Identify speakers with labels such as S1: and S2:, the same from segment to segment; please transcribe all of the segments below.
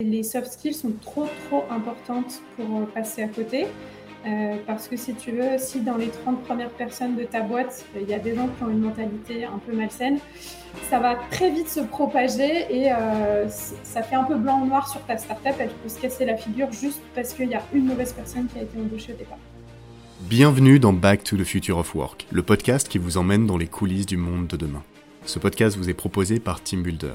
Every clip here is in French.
S1: Les soft skills sont trop trop importantes pour passer à côté. Euh, parce que si tu veux, si dans les 30 premières personnes de ta boîte, il y a des gens qui ont une mentalité un peu malsaine, ça va très vite se propager et euh, ça fait un peu blanc ou noir sur ta startup. Elle peut se casser la figure juste parce qu'il y a une mauvaise personne qui a été embauchée au départ.
S2: Bienvenue dans Back to the Future of Work, le podcast qui vous emmène dans les coulisses du monde de demain. Ce podcast vous est proposé par Team Builder,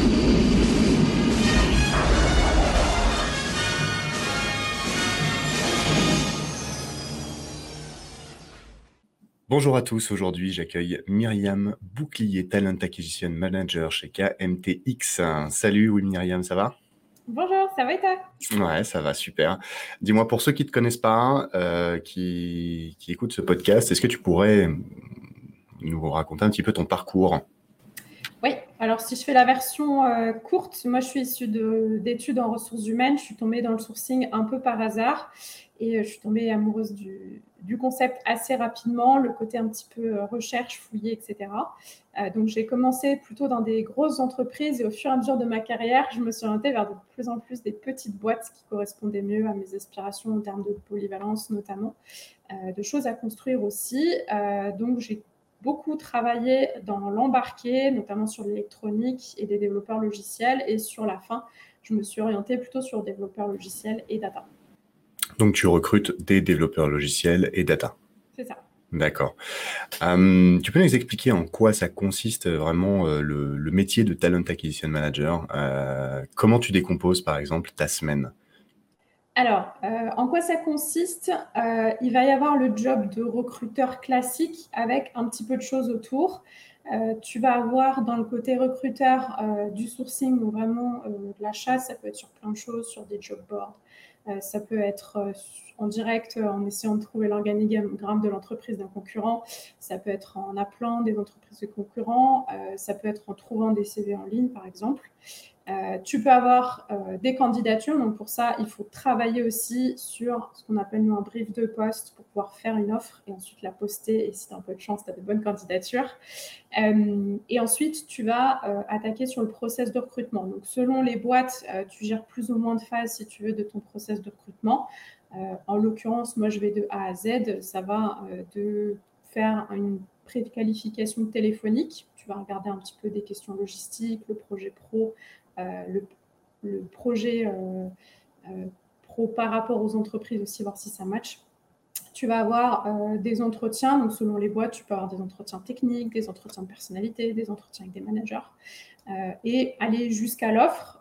S2: Bonjour à tous, aujourd'hui j'accueille Myriam Bouclier, Talent Acquisition Manager chez KMTX. Salut, oui Myriam, ça va?
S1: Bonjour, ça va et toi?
S2: Ouais, ça va, super. Dis-moi, pour ceux qui ne te connaissent pas, euh, qui, qui écoutent ce podcast, est-ce que tu pourrais nous raconter un petit peu ton parcours?
S1: Oui, alors si je fais la version euh, courte, moi je suis issue d'études en ressources humaines, je suis tombée dans le sourcing un peu par hasard et euh, je suis tombée amoureuse du, concept assez rapidement, le côté un petit peu euh, recherche, fouiller, etc. donc j'ai commencé plutôt dans des grosses entreprises et au fur et à mesure de ma carrière, je me suis orientée vers de plus en plus des petites boîtes qui correspondaient mieux à mes aspirations en termes de polyvalence notamment, de choses à construire aussi. donc j'ai beaucoup travaillé dans l'embarqué, notamment sur l'électronique et des développeurs logiciels. Et sur la fin, je me suis orientée plutôt sur développeurs logiciels et data.
S2: Donc, tu recrutes des développeurs logiciels et data.
S1: C'est ça.
S2: D'accord. Euh, tu peux nous expliquer en quoi ça consiste vraiment euh, le, métier de Talent Acquisition Manager euh, Comment tu décomposes, par exemple, ta semaine?
S1: Alors, euh, en quoi ça consiste euh, Il va y avoir le job de recruteur classique avec un petit peu de choses autour. Euh, tu vas avoir dans le côté recruteur du sourcing ou vraiment de l'achat, ça peut être sur plein de choses, sur des job boards. Ça peut être en direct en essayant de trouver l'organigramme de l'entreprise d'un concurrent. Ça peut être en appelant des entreprises de concurrents. ça peut être en trouvant des CV en ligne, par exemple. Euh, tu peux avoir euh, des candidatures, donc pour ça, il faut travailler aussi sur ce qu'on appelle nous un brief de poste pour pouvoir faire une offre et ensuite la poster. Et si tu as un peu de chance, tu as de bonnes candidatures. Euh, et ensuite, tu vas attaquer sur le process de recrutement. Donc, selon les boîtes, tu gères plus ou moins de phases, si tu veux, de ton process de recrutement. en l'occurrence, moi, je vais de A à Z. Ça va de faire une préqualification téléphonique. Tu vas regarder un petit peu des questions logistiques, le projet pro, euh, le, projet euh, euh, pro par rapport aux entreprises aussi, voir si ça match tu vas avoir des entretiens, donc selon les boîtes, tu peux avoir des entretiens techniques, des entretiens de personnalité, des entretiens avec des managers, et aller jusqu'à l'offre.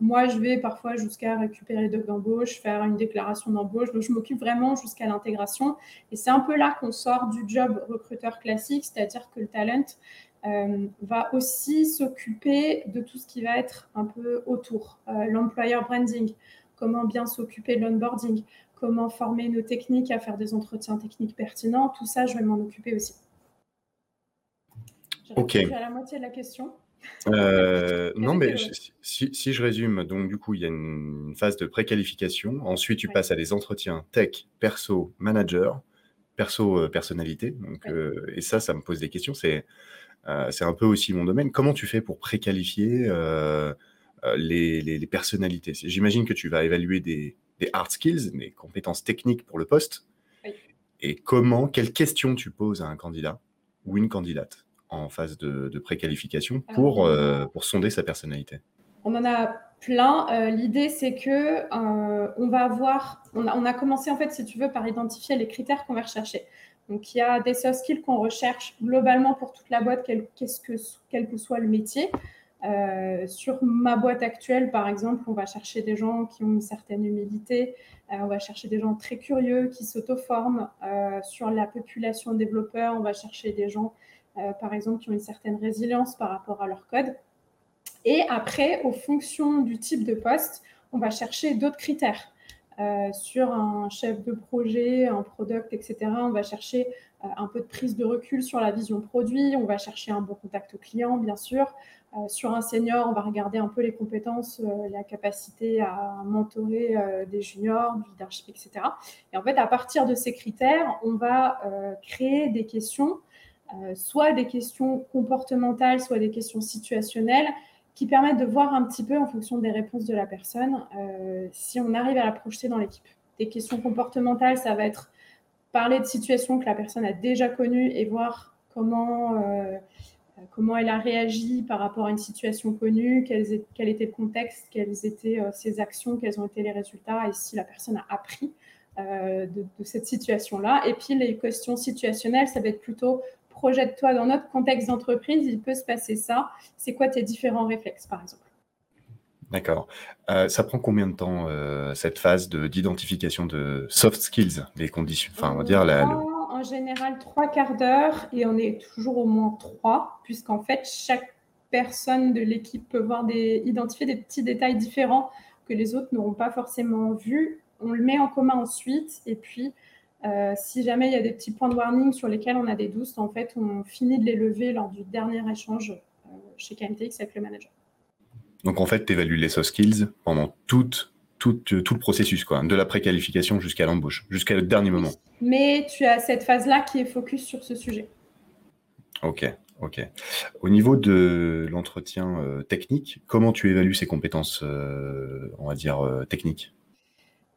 S1: moi, je vais parfois jusqu'à récupérer les docs d'embauche, faire une déclaration d'embauche, donc je m'occupe vraiment jusqu'à l'intégration. Et c'est un peu là qu'on sort du job recruteur classique, c'est-à-dire que le talent, euh, va aussi s'occuper de tout ce qui va être un peu autour. Euh, l'employer branding, comment bien s'occuper de l'onboarding, comment former nos techniques à faire des entretiens techniques pertinents, tout ça, je vais m'en occuper aussi.
S2: Ok.
S1: à la moitié de la question.
S2: Euh, non, mais si, je résume, donc du coup, il y a une phase de préqualification. Ensuite, tu passes à des entretiens tech, perso, manager, perso, personnalité. Donc, et ça, ça me pose des questions. C'est euh, c'est un peu aussi mon domaine. Comment tu fais pour préqualifier euh, euh, les, personnalités? J'imagine que tu vas évaluer des, hard skills, des compétences techniques pour le poste. Et comment, quelles questions tu poses à un candidat ou une candidate en phase de, préqualification pour, pour sonder sa personnalité?
S1: On en a plein. L'idée, c'est que on va avoir, on a, on a, commencé en fait, si tu veux, par identifier les critères qu'on va rechercher. Donc, il y a des soft skills qu'on recherche globalement pour toute la boîte, quel, que, soit le métier. sur ma boîte actuelle, par exemple, on va chercher des gens qui ont une certaine humilité, on va chercher des gens très curieux qui s'auto-forment. sur la population développeur, on va chercher des gens, par exemple, qui ont une certaine résilience par rapport à leur code. Et après, aux fonctions du type de poste, on va chercher d'autres critères. Euh, sur un chef de projet, un product, etc. On va chercher euh, un peu de prise de recul sur la vision produit, on va chercher un bon contact client, bien sûr. Euh, sur un senior, on va regarder un peu les compétences, la capacité à mentorer des juniors, du leadership, etc. Et en fait, à partir de ces critères, on va créer des questions, soit des questions comportementales, soit des questions situationnelles, qui permettent de voir un petit peu en fonction des réponses de la personne euh, si on arrive à la projeter dans l'équipe. Des questions comportementales, ça va être parler de situations que la personne a déjà connues et voir comment, euh, comment elle a réagi par rapport à une situation connue, quel était le contexte, quelles étaient euh, ses actions, quels ont été les résultats et si la personne a appris de, de, cette situation-là. Et puis les questions situationnelles, ça va être plutôt projette-toi dans notre contexte d'entreprise, il peut se passer ça. C'est quoi tes différents réflexes, par exemple?
S2: D'accord. Euh, ça prend combien de temps euh, cette phase d'identification de, soft skills, des conditions Enfin, on va dire la,
S1: En général, trois quarts d'heure et on est toujours au moins trois, puisqu'en fait, chaque personne de l'équipe peut voir des, identifier des petits détails différents que les autres n'auront pas forcément vus. On le met en commun ensuite et puis euh, si jamais il y a des petits points de warning sur lesquels on a des doutes, en fait, on finit de les lever lors du dernier échange euh, chez KMTX avec le manager.
S2: Donc en fait, tu évalues les soft skills pendant tout, tout, tout le processus, quoi, de la préqualification jusqu'à l'embauche, jusqu'à le dernier moment.
S1: Mais tu as cette phase-là qui est focus sur ce sujet.
S2: Ok, ok. Au niveau de l'entretien euh, technique, comment tu évalues ces compétences, on va dire, techniques?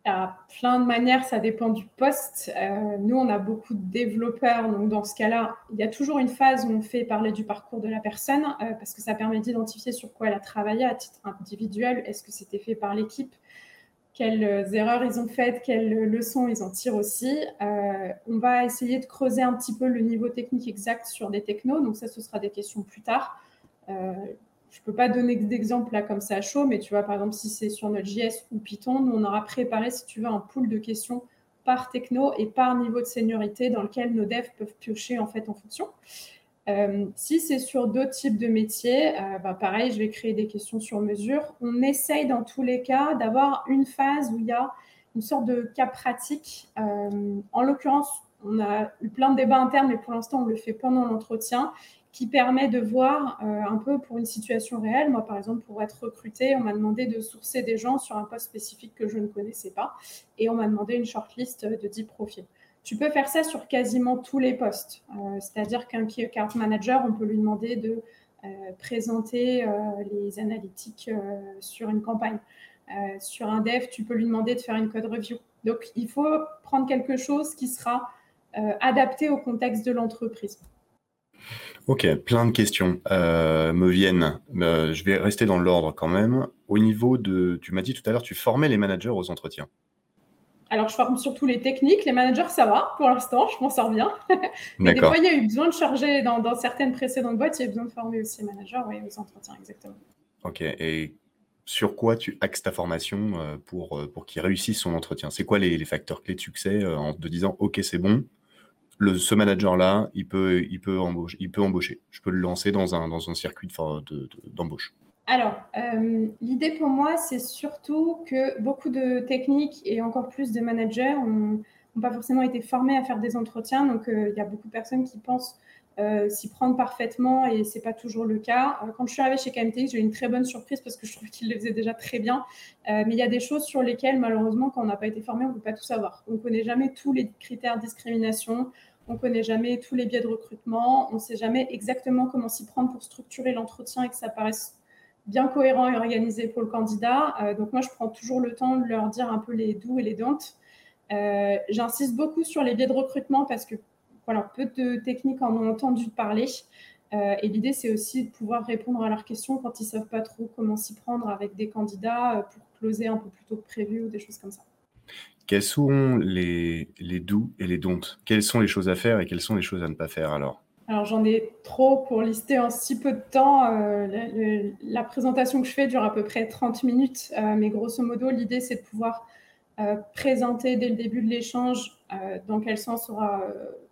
S1: À plein de manières, ça dépend du poste. Euh, nous, on a beaucoup de développeurs, donc dans ce cas-là, il y a toujours une phase où on fait parler du parcours de la personne, euh, parce que ça permet d'identifier sur quoi elle a travaillé à titre individuel. Est-ce que c'était fait par l'équipe? Quelles erreurs ils ont faites? Quelles leçons ils en tirent aussi? Euh, On va essayer de creuser un petit peu le niveau technique exact sur des technos, donc ça, ce sera des questions plus tard je ne peux pas donner d'exemple là comme ça à chaud, mais tu vois, par exemple, si c'est sur notre JS ou Python, nous, on aura préparé, si tu veux, un pool de questions par techno et par niveau de seniorité dans lequel nos devs peuvent piocher en fait en fonction. Euh, si c'est sur d'autres types de métiers, euh, bah, pareil, je vais créer des questions sur mesure. On essaye dans tous les cas d'avoir une phase où il y a une sorte de cas pratique. Euh, en l'occurrence, on a eu plein de débats internes, mais pour l'instant, on le fait pendant l'entretien qui permet de voir euh, un peu pour une situation réelle. Moi, par exemple, pour être recruté, on m'a demandé de sourcer des gens sur un poste spécifique que je ne connaissais pas et on m'a demandé une shortlist de 10 profils. Tu peux faire ça sur quasiment tous les postes. Euh, c'est-à-dire qu'un key manager, on peut lui demander de euh, présenter les analytiques sur une campagne. sur un dev, tu peux lui demander de faire une code review. Donc, il faut prendre quelque chose qui sera adapté au contexte de l'entreprise.
S2: Ok, plein de questions euh, me viennent. Euh, je vais rester dans l'ordre quand même. Au niveau de, tu m'as dit tout à l'heure, tu formais les managers aux entretiens.
S1: Alors, je forme surtout les techniques. Les managers, ça va pour l'instant, je m'en sors bien. Mais des fois, il y a eu besoin de charger, dans, certaines précédentes boîtes, il y a eu besoin de former aussi les managers oui, aux entretiens, exactement.
S2: Ok, et sur quoi tu axes ta formation euh, pour, pour qu'ils réussissent son entretien? C'est quoi les, facteurs clés de succès en te disant, ok, c'est bon, ce manager-là, il peut, il, peut embaucher. Je peux le lancer dans un, circuit d'embauche.
S1: Alors, euh, l'idée pour moi, c'est surtout que beaucoup de techniques et encore plus de managers n'ont pas forcément été formés à faire des entretiens. Donc, euh, il y a beaucoup de personnes qui pensent euh, s'y prendre parfaitement et c'est pas toujours le cas. quand je suis arrivée chez KMTX, j'ai eu une très bonne surprise parce que je trouvais qu'ils le faisaient déjà très bien. mais il y a des choses sur lesquelles, malheureusement, quand on n'a pas été formé, on ne peut pas tout savoir. On ne connaît jamais tous les critères de discrimination. On ne connaît jamais tous les biais de recrutement. On ne sait jamais exactement comment s'y prendre pour structurer l'entretien et que ça paraisse bien cohérent et organisé pour le candidat. Euh, donc moi, je prends toujours le temps de leur dire un peu les doux et les don'ts. Euh, j'insiste beaucoup sur les biais de recrutement parce que voilà, peu de techniques en ont entendu parler. Euh, et l'idée, c'est aussi de pouvoir répondre à leurs questions quand ils ne savent pas trop comment s'y prendre avec des candidats pour closer un peu plus tôt que prévu ou des choses comme ça.
S2: Quels sont les, les doux et les don'ts Quelles sont les choses à faire et quelles sont les choses à ne pas faire alors?
S1: Alors j'en ai trop pour lister en si peu de temps. Euh, la présentation que je fais dure à peu près 30 minutes, euh, mais grosso modo, l'idée c'est de pouvoir euh, présenter dès le début de l'échange dans quel sens sera,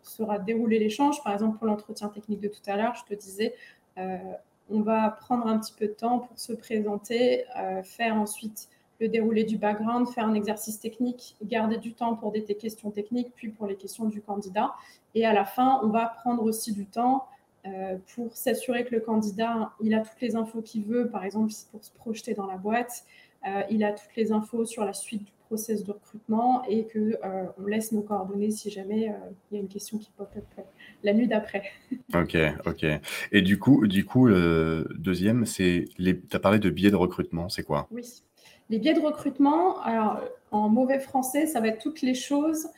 S1: sera déroulé l'échange. Par exemple, pour l'entretien technique de tout à l'heure, je te disais, on va prendre un petit peu de temps pour se présenter, faire ensuite le déroulé du background, faire un exercice technique, garder du temps pour des questions techniques, puis pour les questions du candidat. Et à la fin, on va prendre aussi du temps euh, pour s'assurer que le candidat, il a toutes les infos qu'il veut, par exemple pour se projeter dans la boîte, euh, il a toutes les infos sur la suite du process de recrutement et qu'on euh, on laisse nos coordonnées si jamais il y a une question qui pop up la nuit d'après.
S2: Ok, ok. Et du coup, du coup, le deuxième, c'est tu as parlé de billets de recrutement, c'est quoi?
S1: Oui. Les biais de recrutement, alors en mauvais français, ça va être toutes les choses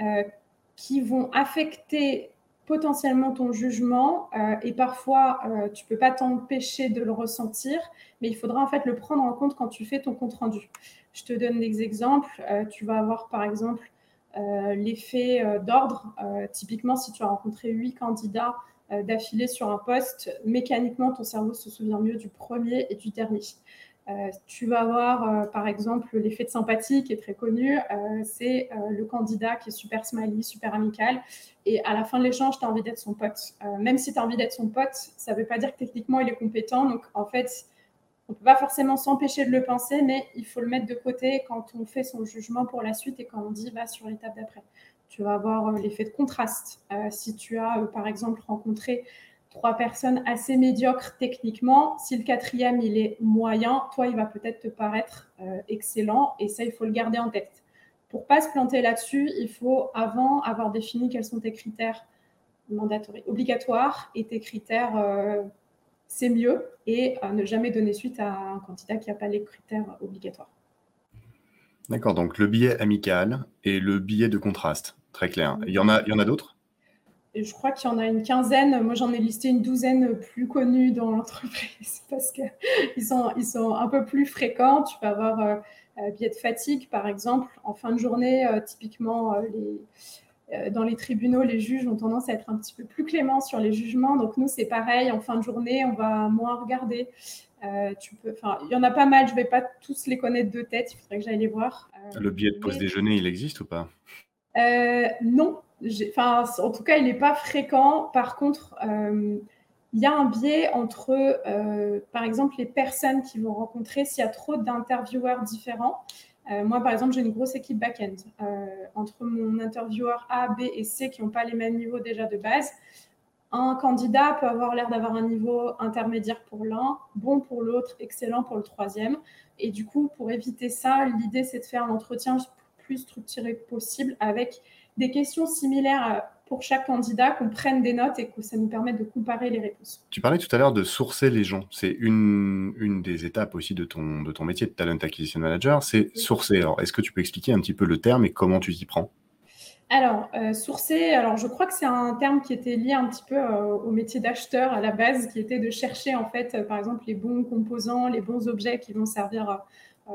S1: euh, qui vont affecter potentiellement ton jugement euh, et parfois euh, tu peux pas t'empêcher de le ressentir, mais il faudra en fait le prendre en compte quand tu fais ton compte rendu. Je te donne des exemples. tu vas avoir par exemple l'effet d'ordre. typiquement, si tu as rencontré huit candidats d'affilée sur un poste, mécaniquement ton cerveau se souvient mieux du premier et du dernier. Euh, tu vas avoir, euh, par exemple, l'effet de sympathie qui est très connu. Euh, c'est le candidat qui est super smiley, super amical. Et à la fin de l'échange, tu as envie d'être son pote. même si tu as envie d'être son pote, ça ne veut pas dire que techniquement, il est compétent. Donc, en fait, on ne peut pas forcément s'empêcher de le penser, mais il faut le mettre de côté quand on fait son jugement pour la suite et quand on dit va sur l'étape d'après. Tu vas avoir l'effet de contraste. si tu as, par exemple, rencontré trois personnes assez médiocres techniquement. Si le quatrième, il est moyen, toi, il va peut-être te paraître euh, excellent et ça, il faut le garder en tête. Pour pas se planter là-dessus, il faut avant avoir défini quels sont tes critères mandatoires, obligatoires et tes critères euh, c'est mieux et euh, ne jamais donner suite à un candidat qui n'a pas les critères obligatoires.
S2: D'accord, donc le billet amical et le billet de contraste, très clair. Il y en a, il y en a d'autres?
S1: Je crois qu'il y en a une quinzaine. Moi, j'en ai listé une douzaine plus connues dans l'entreprise parce qu'ils sont, ils sont un peu plus fréquents. Tu peux avoir euh, euh, biais de fatigue, par exemple. En fin de journée, euh, typiquement, les, dans les tribunaux, les juges ont tendance à être un petit peu plus cléments sur les jugements. Donc, nous, c'est pareil. En fin de journée, on va moins regarder. tu peux, il y en a pas mal. Je ne vais pas tous les connaître de tête. Il faudrait que j'aille les voir.
S2: Le billet de pause déjeuner, il existe ou pas?
S1: Non, enfin, en tout cas, il n'est pas fréquent. Par contre, euh, il y a un biais entre, euh, par exemple, les personnes qui vont rencontrer s'il y a trop d'intervieweurs différents. Euh, moi, par exemple, j'ai une grosse équipe back-end. entre mon intervieweur A, B et C qui n'ont pas les mêmes niveaux déjà de base, un candidat peut avoir l'air d'avoir un niveau intermédiaire pour l'un, bon pour l'autre, excellent pour le troisième. Et du coup, pour éviter ça, l'idée, c'est de faire l'entretien plus structuré possible avec des questions similaires euh, pour chaque candidat, qu'on prenne des notes et que ça nous permette de comparer les réponses.
S2: Tu parlais tout à l'heure de sourcer les gens. C'est une, une des étapes aussi de ton, de ton métier de Talent Acquisition Manager, c'est sourcer. Alors, est-ce que tu peux expliquer un petit peu le terme et comment tu t'y prends?
S1: Alors, euh, sourcer, alors je crois que c'est un terme qui était lié un petit peu euh, au métier d'acheteur à la base, qui était de chercher en fait, par exemple, les bons composants, les bons objets qui vont servir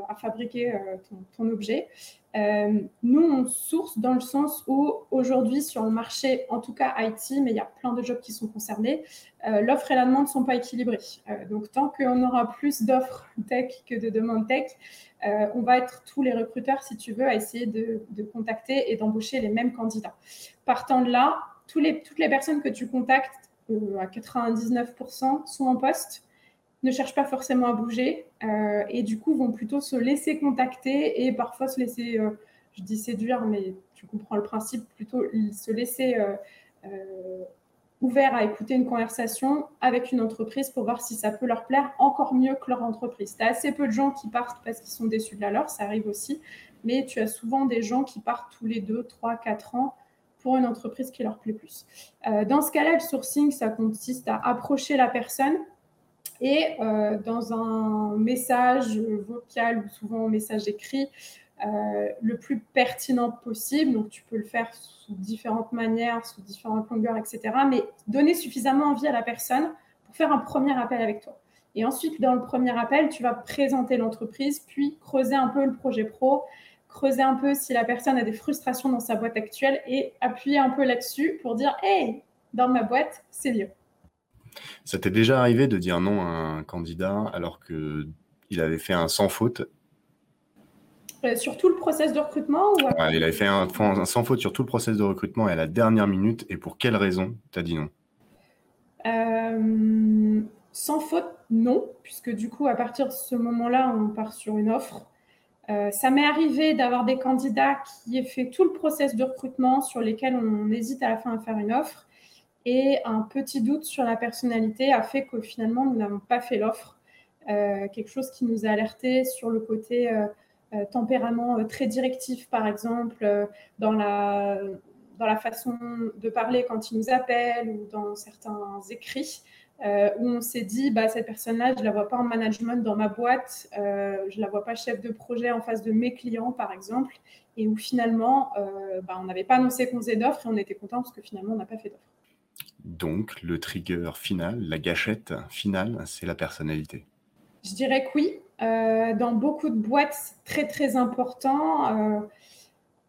S1: à fabriquer ton, ton, objet. Euh, nous, on source dans le sens où aujourd'hui, sur le marché, en tout cas IT, mais il y a plein de jobs qui sont concernés, euh, l'offre et la demande ne sont pas équilibrées. Euh, donc, tant qu'on aura plus d'offres tech que de demandes tech, on va être tous les recruteurs, si tu veux, à essayer de, contacter et d'embaucher les mêmes candidats. Partant de là, toutes les personnes que tu contactes, à 99%, sont en poste ne cherchent pas forcément à bouger euh, et du coup vont plutôt se laisser contacter et parfois se laisser, euh, je dis séduire, mais tu comprends le principe, plutôt se laisser euh, ouvert à écouter une conversation avec une entreprise pour voir si ça peut leur plaire encore mieux que leur entreprise. Tu as assez peu de gens qui partent parce qu'ils sont déçus de la leur, ça arrive aussi, mais tu as souvent des gens qui partent tous les 2, 3, 4 ans pour une entreprise qui leur plaît plus. dans ce cas-là, le sourcing, ça consiste à approcher la personne et euh, dans un message vocal ou souvent un message écrit, euh, le plus pertinent possible. Donc, tu peux le faire sous différentes manières, sous différentes longueurs, etc. Mais donner suffisamment envie à la personne pour faire un premier appel avec toi. Et ensuite, dans le premier appel, tu vas présenter l'entreprise, puis creuser un peu le projet pro, creuser un peu si la personne a des frustrations dans sa boîte actuelle et appuyer un peu là-dessus pour dire Hey, dans ma boîte, c'est mieux.
S2: Ça t'est déjà arrivé de dire non à un candidat alors qu'il avait fait un sans faute?
S1: Euh, Sur tout le process de recrutement ou
S2: Il avait fait un, sans faute sur tout le process de recrutement et à la dernière minute. Et pour quelle raison tu as dit non?
S1: Euh, Sans faute, non, puisque du coup, à partir de ce moment-là, on part sur une offre. Euh, ça m'est arrivé d'avoir des candidats qui aient fait tout le process de recrutement sur lesquels on hésite à la fin à faire une offre et un petit doute sur la personnalité a fait que finalement nous n'avons pas fait l'offre. Euh, quelque chose qui nous a alerté sur le côté euh, tempérament très directif, par exemple, dans la, façon de parler quand il nous appelle ou dans certains écrits. Euh, où on s'est dit, bah, cette personne-là, je ne la vois pas en management dans ma boîte, euh, je ne la vois pas chef de projet en face de mes clients, par exemple, et où finalement, euh, bah, on n'avait pas annoncé qu'on faisait d'offres et on était content parce que finalement, on n'a pas fait d'offres.
S2: Donc, le trigger final, la gâchette finale, c'est la personnalité.
S1: Je dirais que oui. dans beaucoup de boîtes, c'est très, très important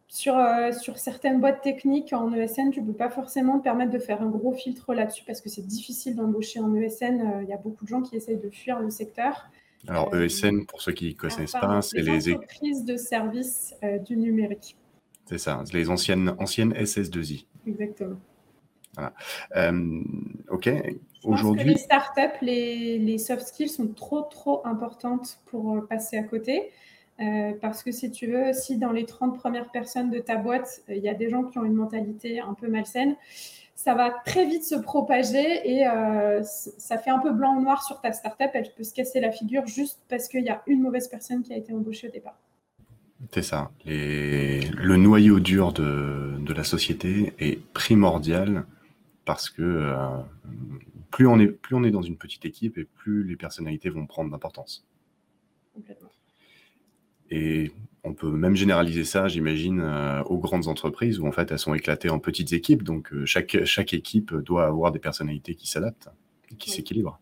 S1: sur, euh, sur certaines boîtes techniques en ESN, tu ne peux pas forcément te permettre de faire un gros filtre là-dessus parce que c'est difficile d'embaucher en ESN. Euh, il y a beaucoup de gens qui essayent de fuir le secteur.
S2: Alors, ESN, pour ceux qui ne connaissent pas, c'est les
S1: entreprises de services euh, du numérique.
S2: C'est ça, les anciennes, anciennes SS2I.
S1: Exactement.
S2: Voilà. ok. Aujourd'hui.
S1: Les startups, les, les soft skills sont trop, trop importantes pour passer à côté. Euh, parce que si tu veux, si dans les 30 premières personnes de ta boîte, euh, il y a des gens qui ont une mentalité un peu malsaine, ça va très vite se propager et euh, ça fait un peu blanc ou noir sur ta startup. Elle peut se casser la figure juste parce qu'il y a une mauvaise personne qui a été embauchée au départ.
S2: C'est ça. Le noyau dur de, de, la société est primordial parce que plus, on est, plus on est dans une petite équipe et plus les personnalités vont prendre d'importance. Et on peut même généraliser ça, j'imagine, euh, aux grandes entreprises où en fait elles sont éclatées en petites équipes. Donc euh, chaque, chaque équipe doit avoir des personnalités qui s'adaptent, qui s'équilibrent.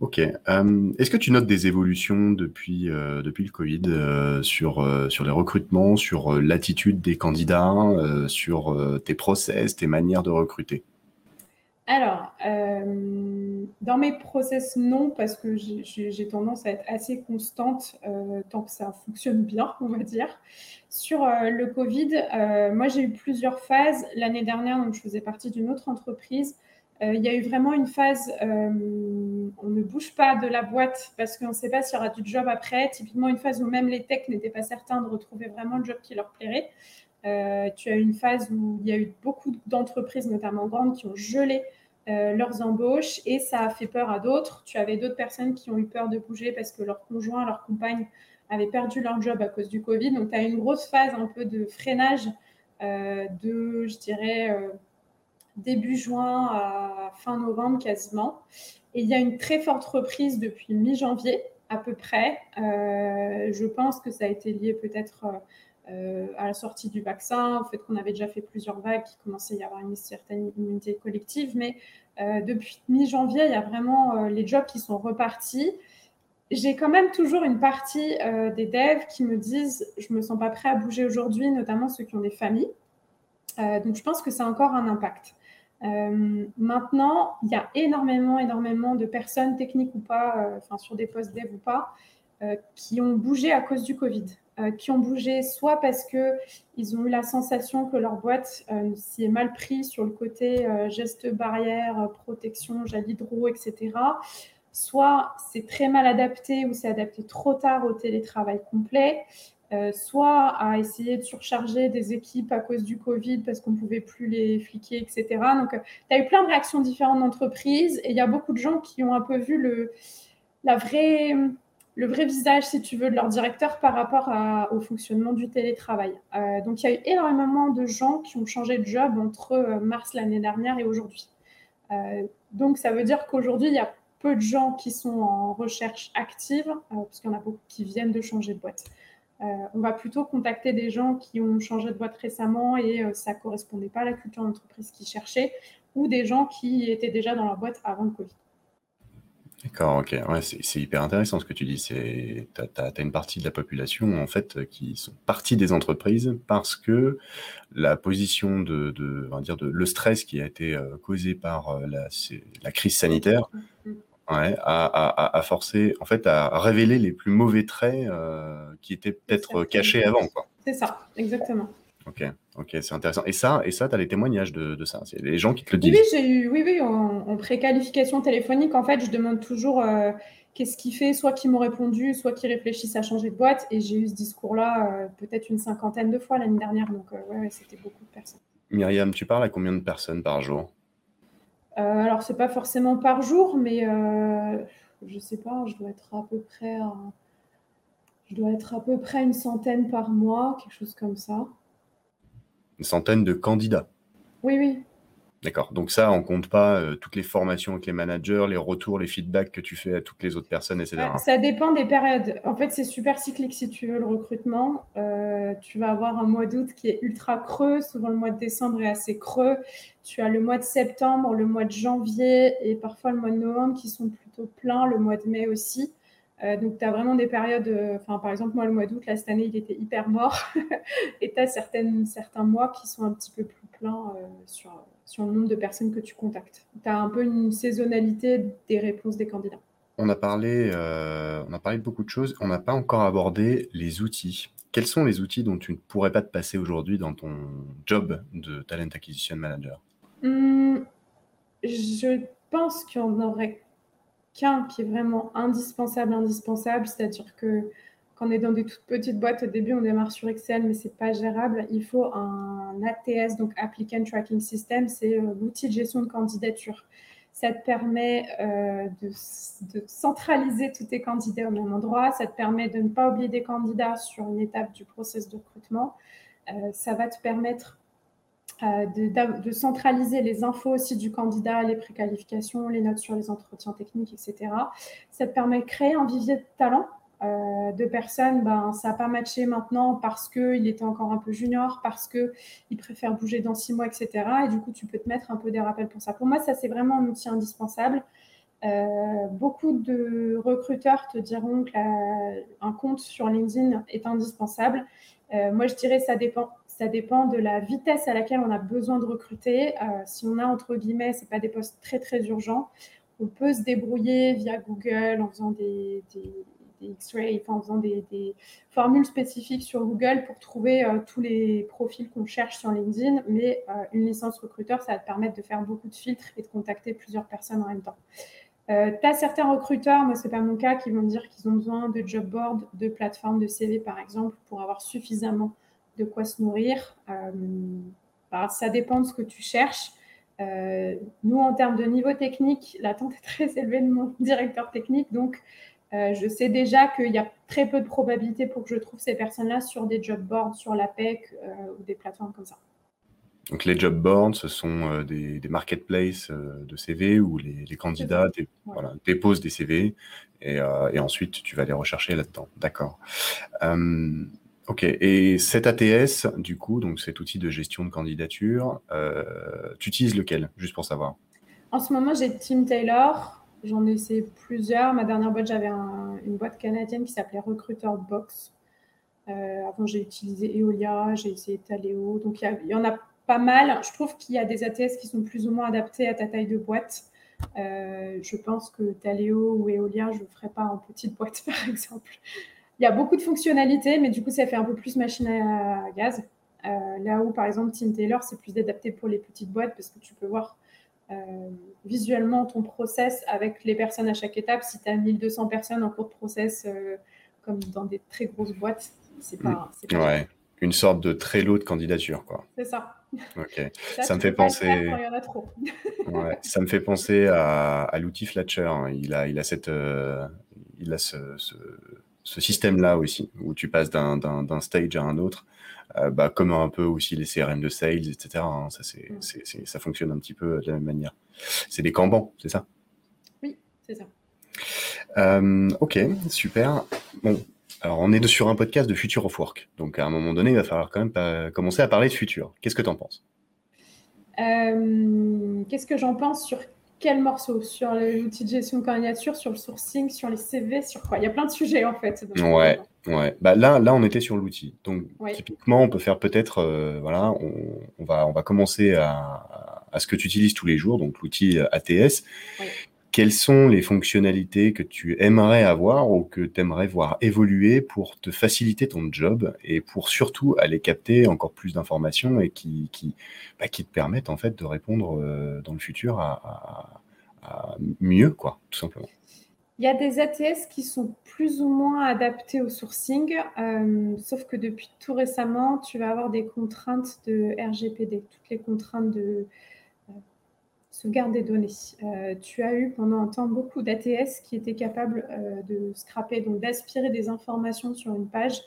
S2: Ok. Euh, est-ce que tu notes des évolutions depuis, depuis le Covid sur, sur les recrutements, sur l'attitude des candidats, sur tes process, tes manières de recruter?
S1: Alors, euh, dans mes process, non, parce que j'ai tendance à être assez constante euh, tant que ça fonctionne bien, on va dire. Sur euh, le Covid, moi j'ai eu plusieurs phases. L'année dernière, donc, je faisais partie d'une autre entreprise. Il y a eu vraiment une phase, on ne bouge pas de la boîte parce qu'on ne sait pas s'il y aura du job après. Typiquement, une phase où même les techs n'étaient pas certains de retrouver vraiment le job qui leur plairait. tu as eu une phase où il y a eu beaucoup d'entreprises, notamment grandes, qui ont gelé euh, leurs embauches et ça a fait peur à d'autres. Tu avais d'autres personnes qui ont eu peur de bouger parce que leur conjoint, leur compagne avaient perdu leur job à cause du Covid. Donc, tu as une grosse phase un peu de freinage euh, de, je dirais, euh, début juin à fin novembre quasiment. Et il y a une très forte reprise depuis mi-janvier à peu près. je pense que ça a été lié peut-être euh, à la sortie du vaccin, au fait qu'on avait déjà fait plusieurs vagues, qu'il commençait à y avoir une certaine immunité collective. Mais euh, depuis mi-janvier, il y a vraiment euh, les jobs qui sont repartis. J'ai quand même toujours une partie des devs qui me disent je ne me sens pas prêt à bouger aujourd'hui, notamment ceux qui ont des familles. donc je pense que c'est encore un impact. Maintenant, il y a énormément, énormément de personnes, techniques ou pas, enfin sur des postes dev ou pas, qui ont bougé à cause du Covid. Euh, qui ont bougé soit parce qu'ils ont eu la sensation que leur boîte euh, s'y est mal pris sur le côté euh, geste barrière, protection, gel hydro, etc. Soit c'est très mal adapté ou c'est adapté trop tard au télétravail complet. Soit à essayer de surcharger des équipes à cause du Covid parce qu'on ne pouvait plus les fliquer, etc. Donc, tu as eu plein de réactions différentes d'entreprises et il y a beaucoup de gens qui ont un peu vu le, vrai visage, si tu veux, de leur directeur par rapport au fonctionnement du télétravail. Euh, donc, il y a eu énormément de gens qui ont changé de job entre euh, mars l'année dernière et aujourd'hui. Euh, donc, ça veut dire qu'aujourd'hui, il y a peu de gens qui sont en recherche active, parce qu'il y en a beaucoup qui viennent de changer de boîte. On va plutôt contacter des gens qui ont changé de boîte récemment et ça ne correspondait pas à la culture d'entreprise qu'ils cherchaient, ou des gens qui étaient déjà dans leur boîte avant le Covid.
S2: D'accord, ok. Ouais, c'est hyper intéressant ce que tu dis. Tu as, une partie de la population, en fait, qui sont partis des entreprises parce que la position de, de, on va dire de le stress qui a été euh, causé par euh, la, la crise sanitaire ouais, a, forcé, en fait, à révéler les plus mauvais traits euh, qui étaient peut-être cachés avant.
S1: C'est ça, exactement.
S2: Ok, ok, c'est intéressant. Et ça, et ça, tu as les témoignages de, de ça. C'est les gens qui te le disent.
S1: Oui, j'ai eu, oui, oui, en, préqualification téléphonique, en fait, je demande toujours euh, qu'est-ce qu'il fait, soit qui m'ont répondu, soit qui réfléchissent à changer de boîte. Et j'ai eu ce discours-là euh, peut-être une cinquantaine de fois l'année dernière. Donc, euh, ouais, c'était beaucoup de personnes.
S2: Myriam, tu parles à combien de personnes par jour?
S1: Alors, c'est pas forcément par jour, mais je sais pas, je dois être à peu près. je dois être à peu près une centaine par mois, quelque chose comme ça
S2: une centaine de candidats.
S1: Oui, oui.
S2: D'accord. Donc ça, on compte pas euh, toutes les formations avec les managers, les retours, les feedbacks que tu fais à toutes les autres personnes, etc.
S1: ça dépend des périodes. En fait, c'est super cyclique si tu veux le recrutement. Euh, tu vas avoir un mois d'août qui est ultra creux. Souvent, le mois de décembre est assez creux. Tu as le mois de septembre, le mois de janvier et parfois le mois de novembre qui sont plutôt pleins. Le mois de mai aussi. Euh, donc, tu as vraiment des périodes, enfin, par exemple, moi, le mois d'août, là, cette année, il était hyper mort. et tu as certains mois qui sont un petit peu plus pleins sur, sur le nombre de personnes que tu contactes. Tu as un peu une saisonnalité des réponses des candidats.
S2: On a parlé, on a parlé de beaucoup de choses. On n'a pas encore abordé les outils. Quels sont les outils dont tu ne pourrais pas te passer aujourd'hui dans ton job de Talent Acquisition Manager?
S1: Hum, Je pense qu'il y en aurait qu'un qui est vraiment indispensable, indispensable, c'est-à-dire que quand on est dans des toutes petites boîtes, au début, on démarre sur Excel, mais c'est pas gérable. Il faut un ATS, donc Applicant Tracking System, c'est euh, l'outil de gestion de candidature. Ça te permet euh, de, centraliser tous tes candidats au même endroit. Ça te permet de ne pas oublier des candidats sur une étape du process de recrutement. Euh, ça va te permettre euh, de, centraliser les infos aussi du candidat, les préqualifications, les notes sur les entretiens techniques, etc. Ça te permet de créer un vivier de talent euh, de personnes, ben, ça n'a pas matché maintenant parce qu'il était encore un peu junior, parce qu'il préfère bouger dans six mois, etc. Et du coup, tu peux te mettre un peu des rappels pour ça. Pour moi, ça, c'est vraiment un outil indispensable. Euh, beaucoup de recruteurs te diront qu'un compte sur LinkedIn est indispensable. moi, je dirais ça dépend ça dépend de la vitesse à laquelle on a besoin de recruter. Euh, si on a, entre guillemets, ce pas des postes très, très urgents, on peut se débrouiller via Google en faisant des, X-ray, en faisant des, formules spécifiques sur Google pour trouver euh, tous les profils qu'on cherche sur LinkedIn. Mais euh, une licence recruteur, ça va te permettre de faire beaucoup de filtres et de contacter plusieurs personnes en même temps. tu as certains recruteurs, moi, ce n'est pas mon cas, qui vont dire qu'ils ont besoin de job board, de plateformes de CV, par exemple, pour avoir suffisamment de quoi se nourrir. Euh, bah, ça dépend de ce que tu cherches. Euh, nous, en termes de niveau technique, l'attente est très élevée de mon directeur technique. Donc, euh, je sais déjà qu'il y a très peu de probabilité pour que je trouve ces personnes-là sur des job boards, sur l'APEC ou des plateformes comme ça.
S2: Donc les job boards, ce sont des, marketplaces de CV où les, candidats déposent des CV et, et, ensuite tu vas les rechercher là-dedans. D'accord. Ok, et cet ATS, du coup, donc cet outil de gestion de candidature, euh, tu utilises lequel, juste pour savoir?
S1: En ce moment, j'ai Team Taylor. J'en ai essayé plusieurs. Ma dernière boîte, j'avais une boîte canadienne qui s'appelait Recruiter Box. Euh, avant, j'ai utilisé Eolia, j'ai essayé Taleo. Donc, il y, en a pas mal. Je trouve qu'il y a des ATS qui sont plus ou moins adaptés à ta taille de boîte. Euh, je pense que Taleo ou Eolia, je ne ferai pas en petite boîte, par exemple. Il y a beaucoup de fonctionnalités, mais du coup, ça fait un peu plus machine à gaz. Euh, là où, par exemple, Team Taylor, c'est plus adapté pour les petites boîtes parce que tu peux voir visuellement ton process avec les personnes à chaque étape. Si tu as 1200 personnes en cours de process, euh, comme dans des très grosses boîtes, c'est pas.
S2: pas ouais. Une sorte de très lot de candidature, quoi.
S1: C'est ça.
S2: Ok. Ça, me fait penser.
S1: Il y en a trop.
S2: ouais. Ça me fait penser à, à l'outil Flatcher. Il a, il a cette, il a ce ce système-là aussi, où tu passes d'un stage à un autre, euh, bah, comme un peu aussi les CRM de sales, etc. Hein, ça, mm. ça fonctionne un petit peu de la même manière. C'est des Kanban, c'est ça?
S1: Oui, c'est ça.
S2: Euh, ok, super. Bon, alors on est sur un podcast de Future of Work, donc à un moment donné, il va falloir quand même commencer à parler de futur. Qu'est-ce que tu en penses?
S1: Euh, Qu'est-ce que j'en pense sur quel morceau Sur l'outil de gestion de candidature, sur le sourcing, sur les CV, sur quoi? Il y a plein de sujets en fait.
S2: Ouais, ouais. Bah, là, là, on était sur l'outil. Donc, typiquement, on peut faire peut-être, euh, voilà, on, va, on va commencer à, à ce que tu utilises tous les jours, donc l'outil ATS. Oui quelles sont les fonctionnalités que tu aimerais avoir ou que tu aimerais voir évoluer pour te faciliter ton job et pour surtout aller capter encore plus d'informations et qui, qui, bah, qui, te permettent en fait de répondre euh, dans le futur à, mieux, quoi, tout simplement.
S1: Il y a des ATS qui sont plus ou moins adaptés au sourcing, euh, sauf que depuis tout récemment, tu vas avoir des contraintes de RGPD, toutes les contraintes de sauvegarde des données. Euh, tu as eu pendant un temps beaucoup d'ATS qui étaient capables euh, de scraper, donc d'aspirer des informations sur une page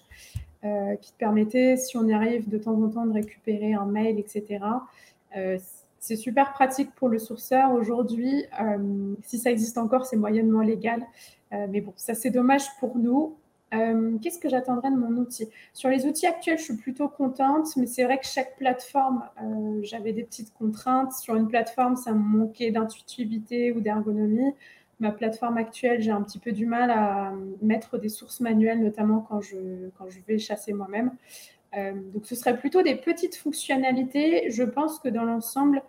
S1: euh, qui te permettait, si on y arrive de temps en temps, de récupérer un mail, etc. c'est super pratique pour le sourceur. Aujourd'hui, si ça existe encore, c'est moyennement légal. mais bon, ça c'est dommage pour nous. Euh, qu'est-ce que j'attendrai de mon outil? Sur les outils actuels, je suis plutôt contente, mais c'est vrai que chaque plateforme, euh, j'avais des petites contraintes. Sur une plateforme, ça me manquait d'intuitivité ou d'ergonomie. Ma plateforme actuelle, j'ai un petit peu du mal à mettre des sources manuelles, notamment quand je, quand je vais chasser moi-même. Euh, donc, ce serait plutôt des petites fonctionnalités. Je pense que dans l'ensemble,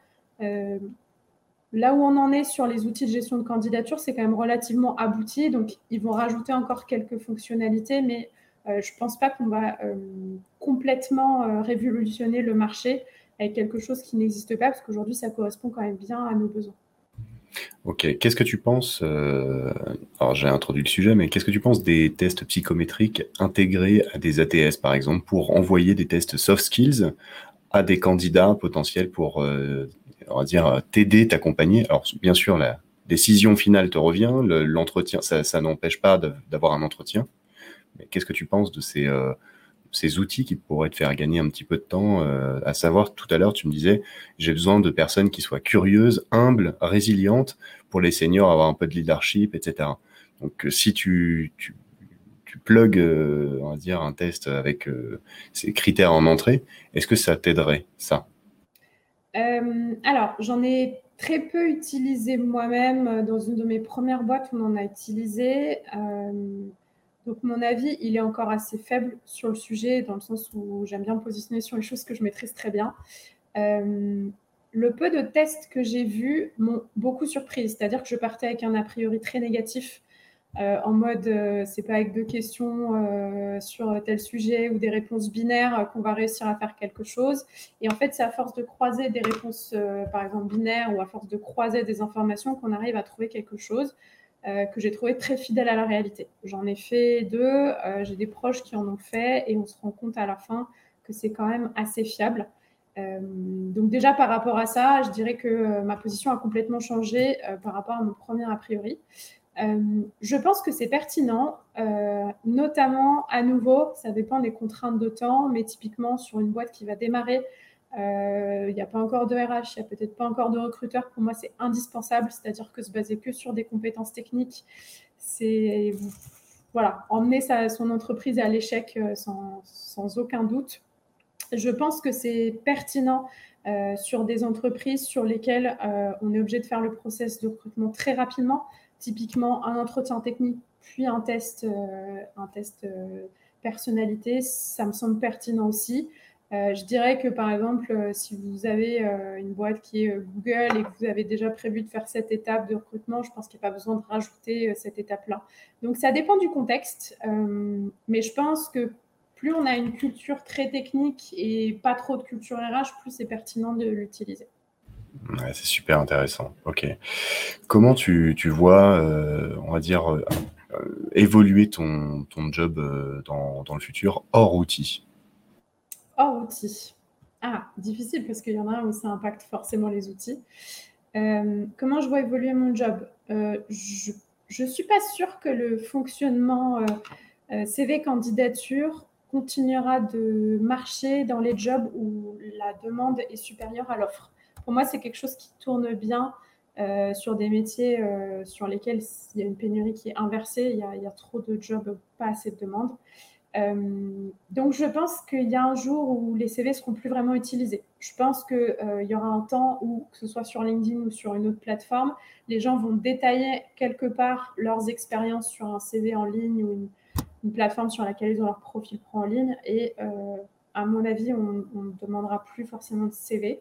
S1: Là où on en est sur les outils de gestion de candidature, c'est quand même relativement abouti. Donc, ils vont rajouter encore quelques fonctionnalités, mais euh, je ne pense pas qu'on va euh, complètement euh, révolutionner le marché avec quelque chose qui n'existe pas, parce qu'aujourd'hui, ça correspond quand même bien à nos besoins.
S2: Ok, qu'est-ce que tu penses Alors j'ai introduit le sujet, mais qu'est-ce que tu penses des tests psychométriques intégrés à des ATS, par exemple, pour envoyer des tests soft skills à des candidats potentiels pour on va dire, t'aider, t'accompagner. Alors, bien sûr, la décision finale te revient, l'entretien, ça, n'empêche pas d'avoir un entretien. Mais qu'est-ce que tu penses de ces, euh, ces outils qui pourraient te faire gagner un petit peu de temps euh, À savoir, tout à l'heure, tu me disais, j'ai besoin de personnes qui soient curieuses, humbles, résilientes, pour les seniors, avoir un peu de leadership, etc. Donc, euh, si tu, tu plugues, on va dire, un test avec ces critères en entrée, est-ce que ça t'aiderait, ça?
S1: Euh, alors, j'en ai très peu utilisé moi-même. Dans une de mes premières boîtes, on en a utilisé. Euh, donc, mon avis, il est encore assez faible sur le sujet, dans le sens où j'aime bien me positionner sur les choses que je maîtrise très bien. Euh, le peu de tests que j'ai vus m'ont beaucoup surpris. C'est-à-dire que je partais avec un a priori très négatif euh, en mode euh, c'est pas avec deux questions euh, sur tel sujet ou des réponses binaires qu'on va réussir à faire quelque chose. Et en fait, c'est à force de croiser des réponses, par exemple binaires, ou à force de croiser des informations qu'on arrive à trouver quelque chose que j'ai trouvé très fidèle à la réalité. J'en ai fait deux, j'ai des proches qui en ont fait, et on se rend compte à la fin que c'est quand même assez fiable. donc déjà par rapport à ça, je dirais que ma position a complètement changé par rapport à mon premier a priori. Euh, je pense que c'est pertinent, euh, notamment à nouveau, ça dépend des contraintes de temps, mais typiquement sur une boîte qui va démarrer, euh, il n'y a pas encore de RH, il n'y a peut-être pas encore de recruteur. Pour moi, c'est indispensable, c'est-à-dire que se baser que sur des compétences techniques, c'est voilà, emmener son entreprise à l'échec sans, sans, aucun doute. Je pense que c'est pertinent sur des entreprises sur lesquelles on est obligé de faire le process de recrutement très rapidement typiquement un entretien technique, puis un test, euh, un test euh, personnalité, ça me semble pertinent aussi. Euh, je dirais que par exemple, si vous avez une boîte qui est Google et que vous avez déjà prévu de faire cette étape de recrutement, je pense qu'il n'y a pas besoin de rajouter cette étape-là. Donc ça dépend du contexte, mais je pense que plus on a une culture très technique et pas trop de culture RH, plus c'est pertinent de l'utiliser
S2: c'est super intéressant. Ok. Comment tu, vois, euh, on va dire, euh, euh, évoluer ton, ton job dans, le futur hors outils?
S1: Hors outils. Ah, difficile parce qu'il y en a où ça impacte forcément les outils. comment je vois évoluer mon job? Je ne suis pas sûre que le fonctionnement CV candidature continuera de marcher dans les jobs où la demande est supérieure à l'offre pour moi, c'est quelque chose qui tourne bien euh, sur des métiers euh, sur lesquels il y a une pénurie qui est inversée, il y a, trop de jobs, pas assez de demandes. Euh, donc, je pense qu'il y a un jour où les CV seront plus vraiment utilisés. Je pense qu'il y aura un temps où, que ce soit sur LinkedIn ou sur une autre plateforme, les gens vont détailler quelque part leurs expériences sur un CV en ligne ou une, plateforme sur laquelle ils ont leur profil pro en ligne. Et à mon avis, on ne demandera plus forcément de CV.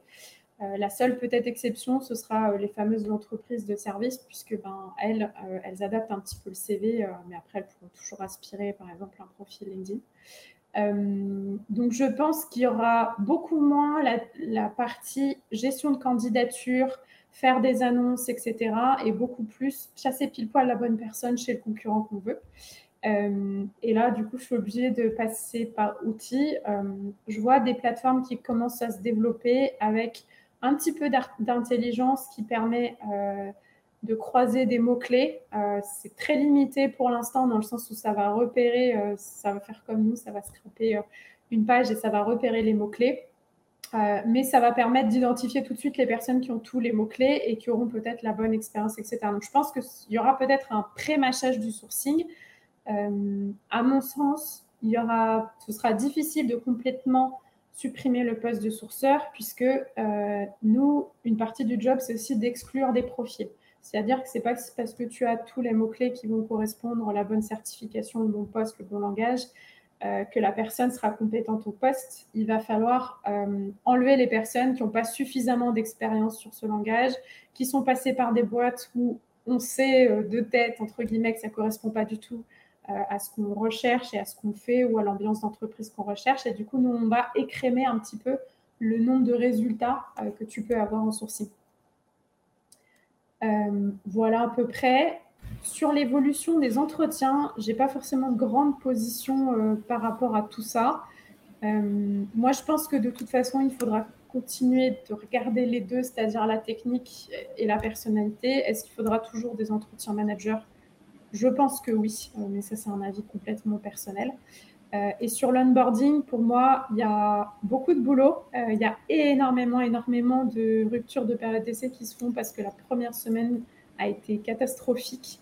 S1: Euh, la seule peut-être exception, ce sera euh, les fameuses entreprises de services, puisque ben, elles, euh, elles adaptent un petit peu le CV, mais après, elles pourront toujours aspirer, par exemple, un profil LinkedIn. donc, je pense qu'il y aura beaucoup moins la, partie gestion de candidature, faire des annonces, etc., et beaucoup plus chasser pile poil la bonne personne chez le concurrent qu'on veut. et là, du coup, je suis obligée de passer par outils. je vois des plateformes qui commencent à se développer avec un petit peu d'intelligence qui permet euh, de croiser des mots-clés. Euh, c'est très limité pour l'instant dans le sens où ça va repérer, euh, ça va faire comme nous, ça va scraper une page et ça va repérer les mots-clés. mais ça va permettre d'identifier tout de suite les personnes qui ont tous les mots-clés et qui auront peut-être la bonne expérience, etc. Donc je pense qu'il y aura peut-être un pré-mâchage du sourcing. à mon sens, il y aura, ce sera difficile de complètement supprimer le poste de sourceur, puisque euh, nous, une partie du job, c'est aussi d'exclure des profils. C'est-à-dire que ce n'est pas parce que tu as tous les mots-clés qui vont correspondre la bonne certification, le bon poste, le bon langage, euh, que la personne sera compétente au poste. Il va falloir euh, enlever les personnes qui n'ont pas suffisamment d'expérience sur ce langage, qui sont passées par des boîtes où on sait de tête, entre guillemets, que ça ne correspond pas du tout à ce qu'on recherche et à ce qu'on fait ou à l'ambiance d'entreprise qu'on recherche. Et du coup, nous, on va écrémer un petit peu le nombre de résultats euh, que tu peux avoir en sourcing. Euh, voilà à peu près. Sur l'évolution des entretiens, je n'ai pas forcément de grande position par rapport à tout ça. moi, je pense que de toute façon, il faudra continuer de regarder les deux, c'est-à-dire la technique et la personnalité. Est-ce qu'il faudra toujours des entretiens managers? Je pense que oui, euh, mais ça c'est un avis complètement personnel. Euh, et sur l'onboarding, pour moi, il y a beaucoup de boulot. Euh, il y a énormément, énormément de ruptures de période d'essai qui se font parce que la première semaine a été catastrophique.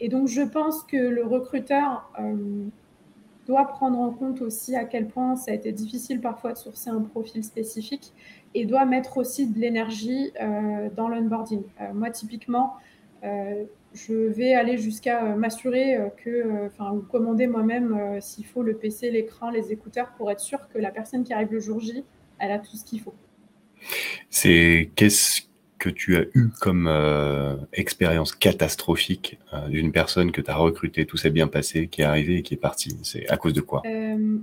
S1: et donc, je pense que le recruteur doit prendre en compte aussi à quel point ça a été difficile parfois de sourcer un profil spécifique et doit mettre aussi de l'énergie dans l'onboarding. moi, typiquement, je vais aller jusqu'à euh, m'assurer euh, que, euh, enfin, ou commander moi-même s'il faut le PC, l'écran, les écouteurs pour être sûr que la personne qui arrive le jour J, elle a tout ce qu'il faut.
S2: C'est qu'est-ce que tu as eu comme expérience catastrophique d'une personne que tu as recrutée, tout s'est bien passé, qui est arrivée et qui est partie C'est à cause de quoi?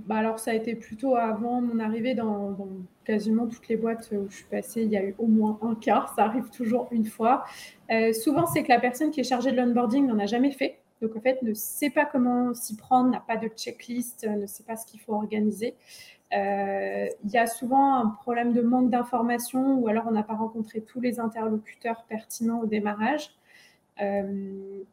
S1: Bah Alors, ça a été plutôt avant mon arrivée dans, quasiment toutes les boîtes où je suis passée. Il y a eu au moins un cas, ça arrive toujours une fois. Euh, souvent, c'est que la personne qui est chargée de l'onboarding n'en a jamais fait. Donc, en fait, ne sait pas comment s'y prendre, n'a pas de checklist, euh, ne sait pas ce qu'il faut organiser. Euh, il y a souvent un problème de manque d'information ou alors on n'a pas rencontré tous les interlocuteurs pertinents au démarrage.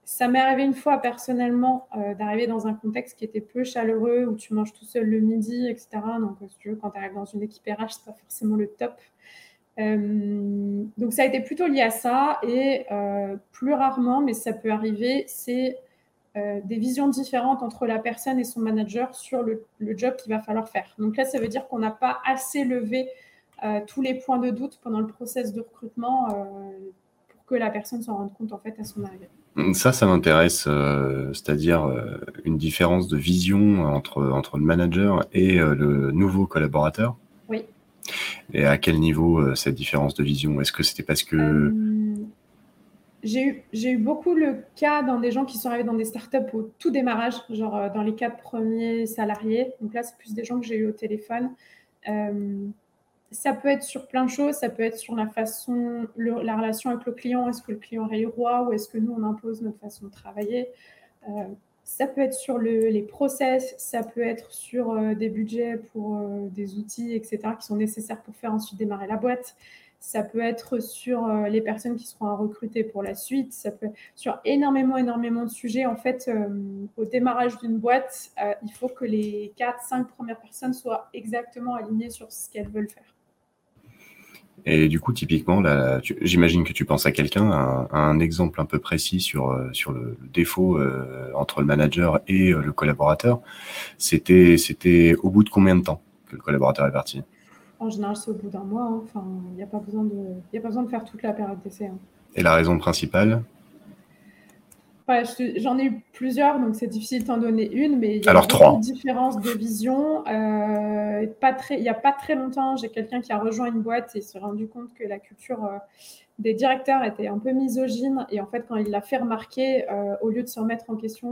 S1: ça m'est arrivé une fois personnellement d'arriver dans un contexte qui était peu chaleureux où tu manges tout seul le midi, etc. Donc, si tu veux, quand tu arrives dans une équipe RH, c'est pas forcément le top. Euh, donc ça a été plutôt lié à ça et euh, plus rarement, mais ça peut arriver, c'est euh, des visions différentes entre la personne et son manager sur le, job qu'il va falloir faire. Donc là, ça veut dire qu'on n'a pas assez levé tous les points de doute pendant le process de recrutement pour que la personne s'en rende compte en fait à son arrivée.
S2: Ça, ça m'intéresse, c'est-à-dire une différence de vision entre, entre le manager et le nouveau collaborateur.
S1: Oui.
S2: Et à quel niveau euh, cette différence de vision? Est-ce que c'était parce que... Euh,
S1: j'ai eu, beaucoup le cas dans des gens qui sont arrivés dans des startups au tout démarrage, genre euh, dans les quatre premiers salariés. Donc là, c'est plus des gens que j'ai eu au téléphone. ça peut être sur plein de choses. Ça peut être sur la façon, la relation avec le client. Est-ce que le client est roi ou est-ce que nous, on impose notre façon de travailler? Ça peut être sur les process, ça peut être sur euh, des budgets pour euh, des outils, etc., qui sont nécessaires pour faire ensuite démarrer la boîte. Ça peut être sur euh, les personnes qui seront à recruter pour la suite. Ça peut être sur énormément, énormément de sujets. En fait, au démarrage d'une boîte, il faut que les 4, 5 premières personnes soient exactement alignées sur ce qu'elles veulent faire.
S2: Et du coup, typiquement, j'imagine que tu penses à quelqu'un, un exemple un peu précis sur, euh, sur le, défaut euh, entre le manager et euh, le collaborateur. C'était, c'était au bout de combien de temps que le collaborateur est parti?
S1: En général, c'est au bout d'un mois. Hein. Enfin, il n'y a, pas besoin de, a pas besoin de faire toute la période d'essai. Hein.
S2: Et la raison principale?
S1: J'en ai eu plusieurs, donc c'est difficile d'en donner une, mais il y
S2: a Alors,
S1: trois. une différence de vision. Euh, pas très, il n'y a pas très longtemps, j'ai quelqu'un qui a rejoint une boîte et s'est rendu compte que la culture euh, des directeurs était un peu misogyne. Et en fait, quand il l'a fait remarquer, euh, au lieu de se remettre en question,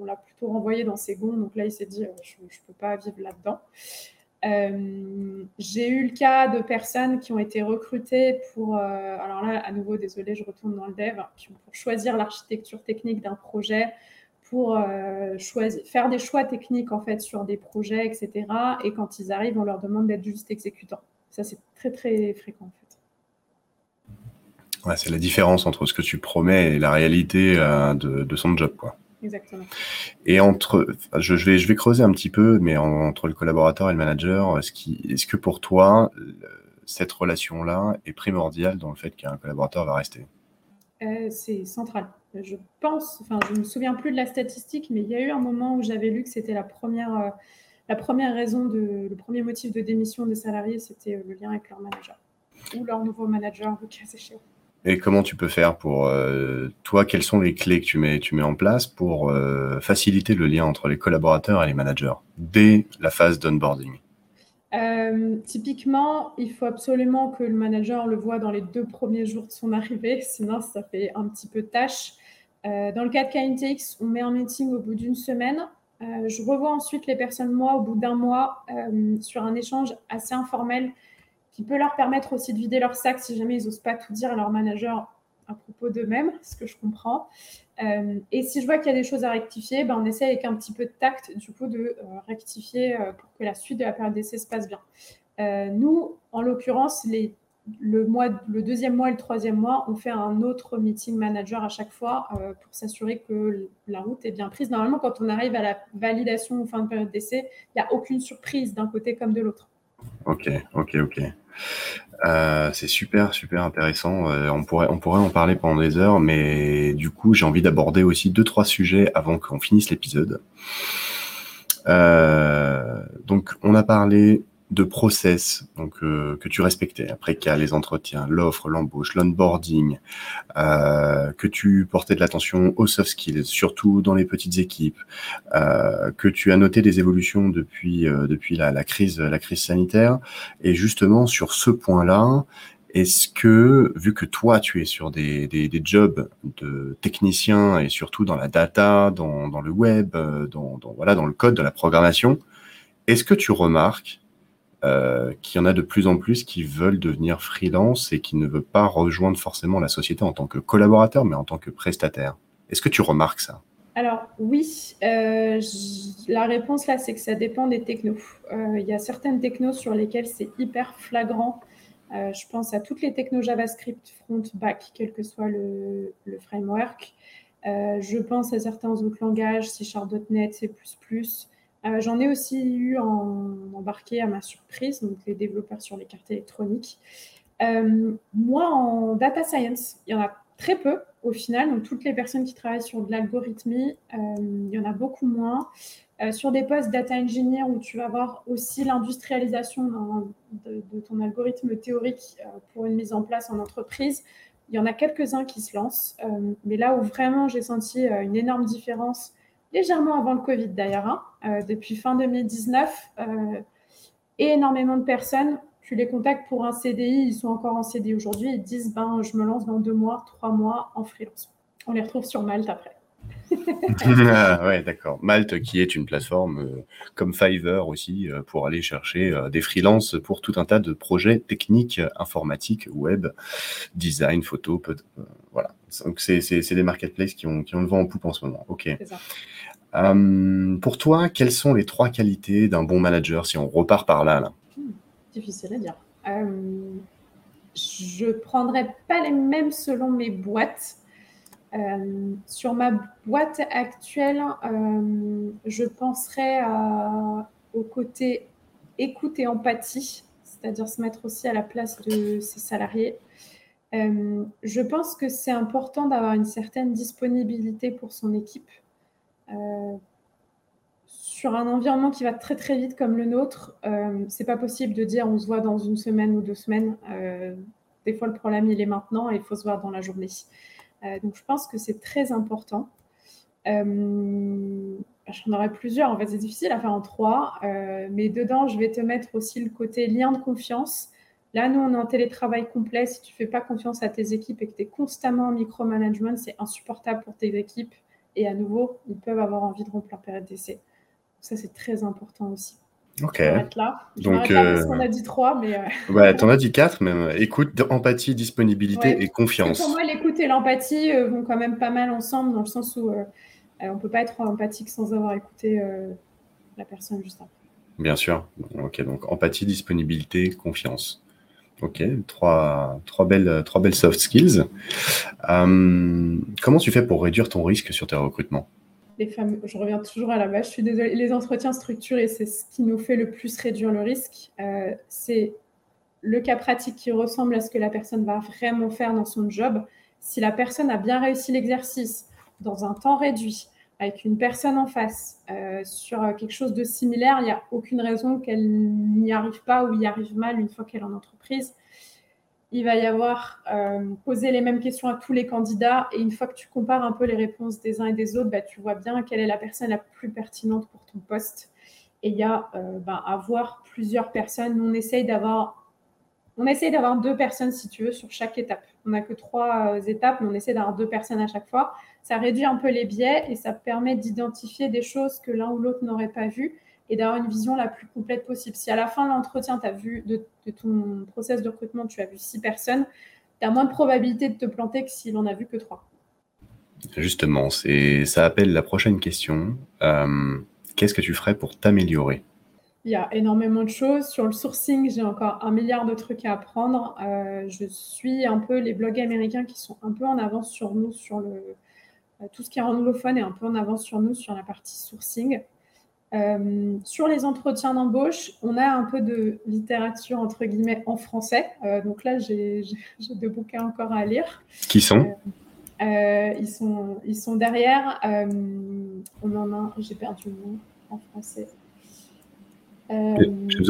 S1: on l'a plutôt renvoyé dans ses gonds. Donc là, il s'est dit, je ne peux pas vivre là-dedans. Euh, j'ai eu le cas de personnes qui ont été recrutées pour, euh, alors là, à nouveau, désolé, je retourne dans le dev, pour choisir l'architecture technique d'un projet, pour euh, choisir, faire des choix techniques en fait sur des projets, etc. Et quand ils arrivent, on leur demande d'être juste exécutants. Ça, c'est très très fréquent en fait.
S2: C'est la différence entre ce que tu promets et la réalité de, de son job, quoi.
S1: Exactement.
S2: Et entre, je, vais, je vais creuser un petit peu, mais entre le collaborateur et le manager, est-ce, est-ce que pour toi, cette relation-là est primordiale dans le fait qu'un collaborateur va rester?
S1: Euh, C'est central. Je pense, enfin, je ne me souviens plus de la statistique, mais il y a eu un moment où j'avais lu que c'était la première, euh, la première raison, de, le premier motif de démission des salariés, c'était euh, le lien avec leur manager ou leur nouveau manager, le cas échéant.
S2: Et comment tu peux faire pour euh, toi Quelles sont les clés que tu mets, tu mets en place pour euh, faciliter le lien entre les collaborateurs et les managers dès la phase d'onboarding?
S1: Euh, Typiquement, il faut absolument que le manager le voit dans les deux premiers jours de son arrivée, sinon ça fait un petit peu tâche. dans le cas de KNTX, on met un meeting au bout d'une semaine. je revois ensuite les personnes, moi, au bout d'un mois, sur un échange assez informel qui peut leur permettre aussi de vider leur sac si jamais ils n'osent pas tout dire à leur manager à propos d'eux-mêmes, ce que je comprends. Euh, et si je vois qu'il y a des choses à rectifier, ben on essaie avec un petit peu de tact, du coup, de euh, rectifier euh, pour que la suite de la période d'essai se passe bien. nous, en l'occurrence, les, le, mois, le deuxième mois et le troisième mois, on fait un autre meeting manager à chaque fois pour s'assurer que la route est bien prise. Normalement, quand on arrive à la validation ou fin de période d'essai, il n'y a aucune surprise d'un côté comme de l'autre.
S2: Ok, ok, ok. Euh, c'est super, super intéressant. Euh, on, pourrait, on pourrait en parler pendant des heures, mais du coup, j'ai envie d'aborder aussi deux, trois sujets avant qu'on finisse l'épisode. Euh, donc, on a parlé de process donc euh, que tu respectais après a les entretiens, l'offre, l'embauche, l'onboarding, euh, que tu portais de l'attention aux soft skills, surtout dans les petites équipes, euh, que tu as noté des évolutions depuis depuis la, crise la crise sanitaire et justement sur ce point-là. Est-ce que, vu que toi, tu es sur des, des, jobs de technicien et surtout dans la data, dans, dans le web, dans, dans, voilà, dans le code, de la programmation, est-ce que tu remarques euh, qu'il y en a de plus en plus qui veulent devenir freelance et qui ne veulent pas rejoindre forcément la société en tant que collaborateur, mais en tant que prestataire. Est-ce que tu remarques ça?
S1: Alors oui, euh, la réponse là, c'est que ça dépend des technos. Euh, il y a certaines technos sur lesquelles c'est hyper flagrant. je pense à toutes les technos JavaScript, front, back, quel que soit le, framework. je pense à certains autres langages, C C++, euh, j'en ai aussi eu en embarqué à ma surprise, donc les développeurs sur les cartes électroniques. Euh, moi, en data science, il y en a très peu au final. Donc, toutes les personnes qui travaillent sur de l'algorithmie, euh, il y en a beaucoup moins. sur des postes data engineer où tu vas voir aussi l'industrialisation de, de, ton algorithme théorique pour une mise en place en entreprise, il y en a quelques-uns qui se lancent. mais là où vraiment j'ai senti une énorme différence, légèrement avant le Covid d'ailleurs, hein, euh, depuis fin 2019. Euh, et énormément de personnes, tu les contactes pour un CDI, ils sont encore en CDI aujourd'hui, ils disent ben, je me lance dans deux mois, trois mois en freelance. On les retrouve sur Malte après.
S2: ah, ouais, d'accord. Malte, qui est une plateforme euh, comme Fiverr aussi, pour aller chercher des freelances pour tout un tas de projets techniques, informatiques, web, design, photo, voilà. Donc, c'est des marketplaces qui ont, qui ont le vent en poupe en ce moment. Ok. Ça. Euh, pour toi, quelles sont les trois qualités d'un bon manager si on repart par là,
S1: hmm, Difficile à dire. Euh, je ne prendrais pas les mêmes selon mes boîtes. Euh, sur ma boîte actuelle, je penserais au côté écoute et empathie. c'est-à-dire se mettre aussi à la place de ses salariés. Je pense que c'est important d'avoir une certaine disponibilité pour son équipe. Euh, sur un environnement qui va très très vite comme le nôtre, euh, c'est pas possible de dire on se voit dans une semaine ou deux semaines. Euh, des fois, le problème il est maintenant et il faut se voir dans la journée. donc, je pense que c'est très important. J'en aurais plusieurs. En fait, c'est difficile à faire en trois, mais dedans, je vais te mettre aussi le côté lien de confiance Là, nous, on est en télétravail complet. Si tu fais pas confiance à tes équipes et que tu es constamment en micromanagement, c'est insupportable pour tes équipes. Et à nouveau, ils peuvent avoir envie de rompre leur période d'essai. Ça, c'est très important aussi.
S2: Ok.
S1: là. Donc, euh... on a dit trois, mais.
S2: Euh... Ouais, t'en as dit quatre, mais écoute, empathie, disponibilité et confiance.
S1: pour moi, l'écoute et l'empathie euh, vont quand même pas mal ensemble, dans le sens où euh, on ne peut pas être empathique sans avoir écouté la personne juste après.
S2: Bien sûr. Ok, donc empathie, disponibilité, confiance. Ok, trois, belles, soft skills. Euh, comment tu fais pour réduire ton risque sur tes recrutements?
S1: Les Je reviens toujours à la base, je suis désolée. Les entretiens structurés, c'est ce qui nous fait le plus réduire le risque. Euh, c'est le cas pratique qui ressemble à ce que la personne va vraiment faire dans son job. Si la personne a bien réussi l'exercice dans un temps réduit, avec une personne en face euh, sur quelque chose de similaire, il n'y a aucune raison qu'elle n'y arrive pas ou y arrive mal une fois qu'elle est en entreprise. Il va y avoir euh, poser les mêmes questions à tous les candidats et une fois que tu compares un peu les réponses des uns et des autres, bah, tu vois bien quelle est la personne la plus pertinente pour ton poste. Et il y a euh, bah, avoir plusieurs personnes. on essaye d'avoir on essaye d'avoir deux personnes, si tu veux, sur chaque étape. On n'a que trois étapes, mais on essaie d'avoir deux personnes à chaque fois ça réduit un peu les biais et ça permet d'identifier des choses que l'un ou l'autre n'aurait pas vues et d'avoir une vision la plus complète possible. Si à la fin de l'entretien, tu as vu de, ton process de recrutement, tu as vu six personnes, tu as moins de probabilité de te planter que s'il en a vu que trois.
S2: Justement, ça appelle la prochaine question. Euh, qu'est-ce que tu ferais pour t'améliorer?
S1: Il y a énormément de choses. Sur le sourcing, j'ai encore un milliard de trucs à apprendre. Euh, je suis un peu les blogs américains qui sont un peu en avance sur nous sur le, tout ce qui est anglophone est un peu en avance sur nous sur la partie sourcing. Euh, sur les entretiens d'embauche, on a un peu de littérature entre guillemets en français. Euh, donc là, j'ai deux bouquins encore à lire.
S2: Qui sont?
S1: Ils sont Ils sont derrière. on en a. J'ai perdu le nom en français.
S2: Euh,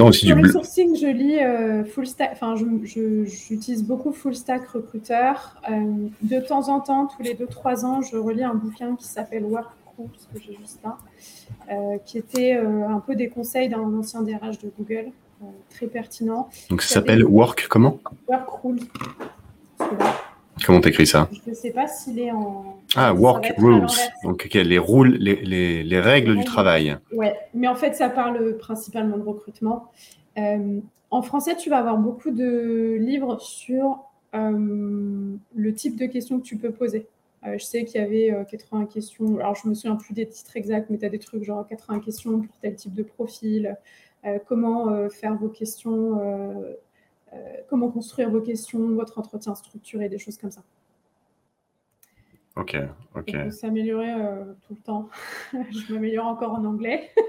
S2: aussi
S1: sur le sourcing, je lis euh, full stack, enfin, j'utilise beaucoup full stack recruteur. Euh, de temps en temps, tous les 2-3 ans, je relis un bouquin qui s'appelle Work Rules, que j'ai juste là, qui était un peu des conseils d'un ancien DRH de Google, très pertinent.
S2: Donc ça s'appelle Work comment?
S1: Work Rules.
S2: Comment t'écris ça?
S1: Je ne sais pas s'il est en.
S2: Ah, work rules. Donc, les, rôles, les, les, règles du travail.
S1: Ouais, mais en fait, ça parle principalement de recrutement. Euh, en français, tu vas avoir beaucoup de livres sur euh, le type de questions que tu peux poser. Euh, je sais qu'il y avait 80 questions. Alors, je me souviens plus des titres exacts, mais tu as des trucs genre 80 questions pour tel type de profil. comment faire vos questions comment construire vos questions, votre entretien structuré, des choses comme ça.
S2: Ok, ok.
S1: On s'améliorer euh, tout le temps. je m'améliore encore en anglais.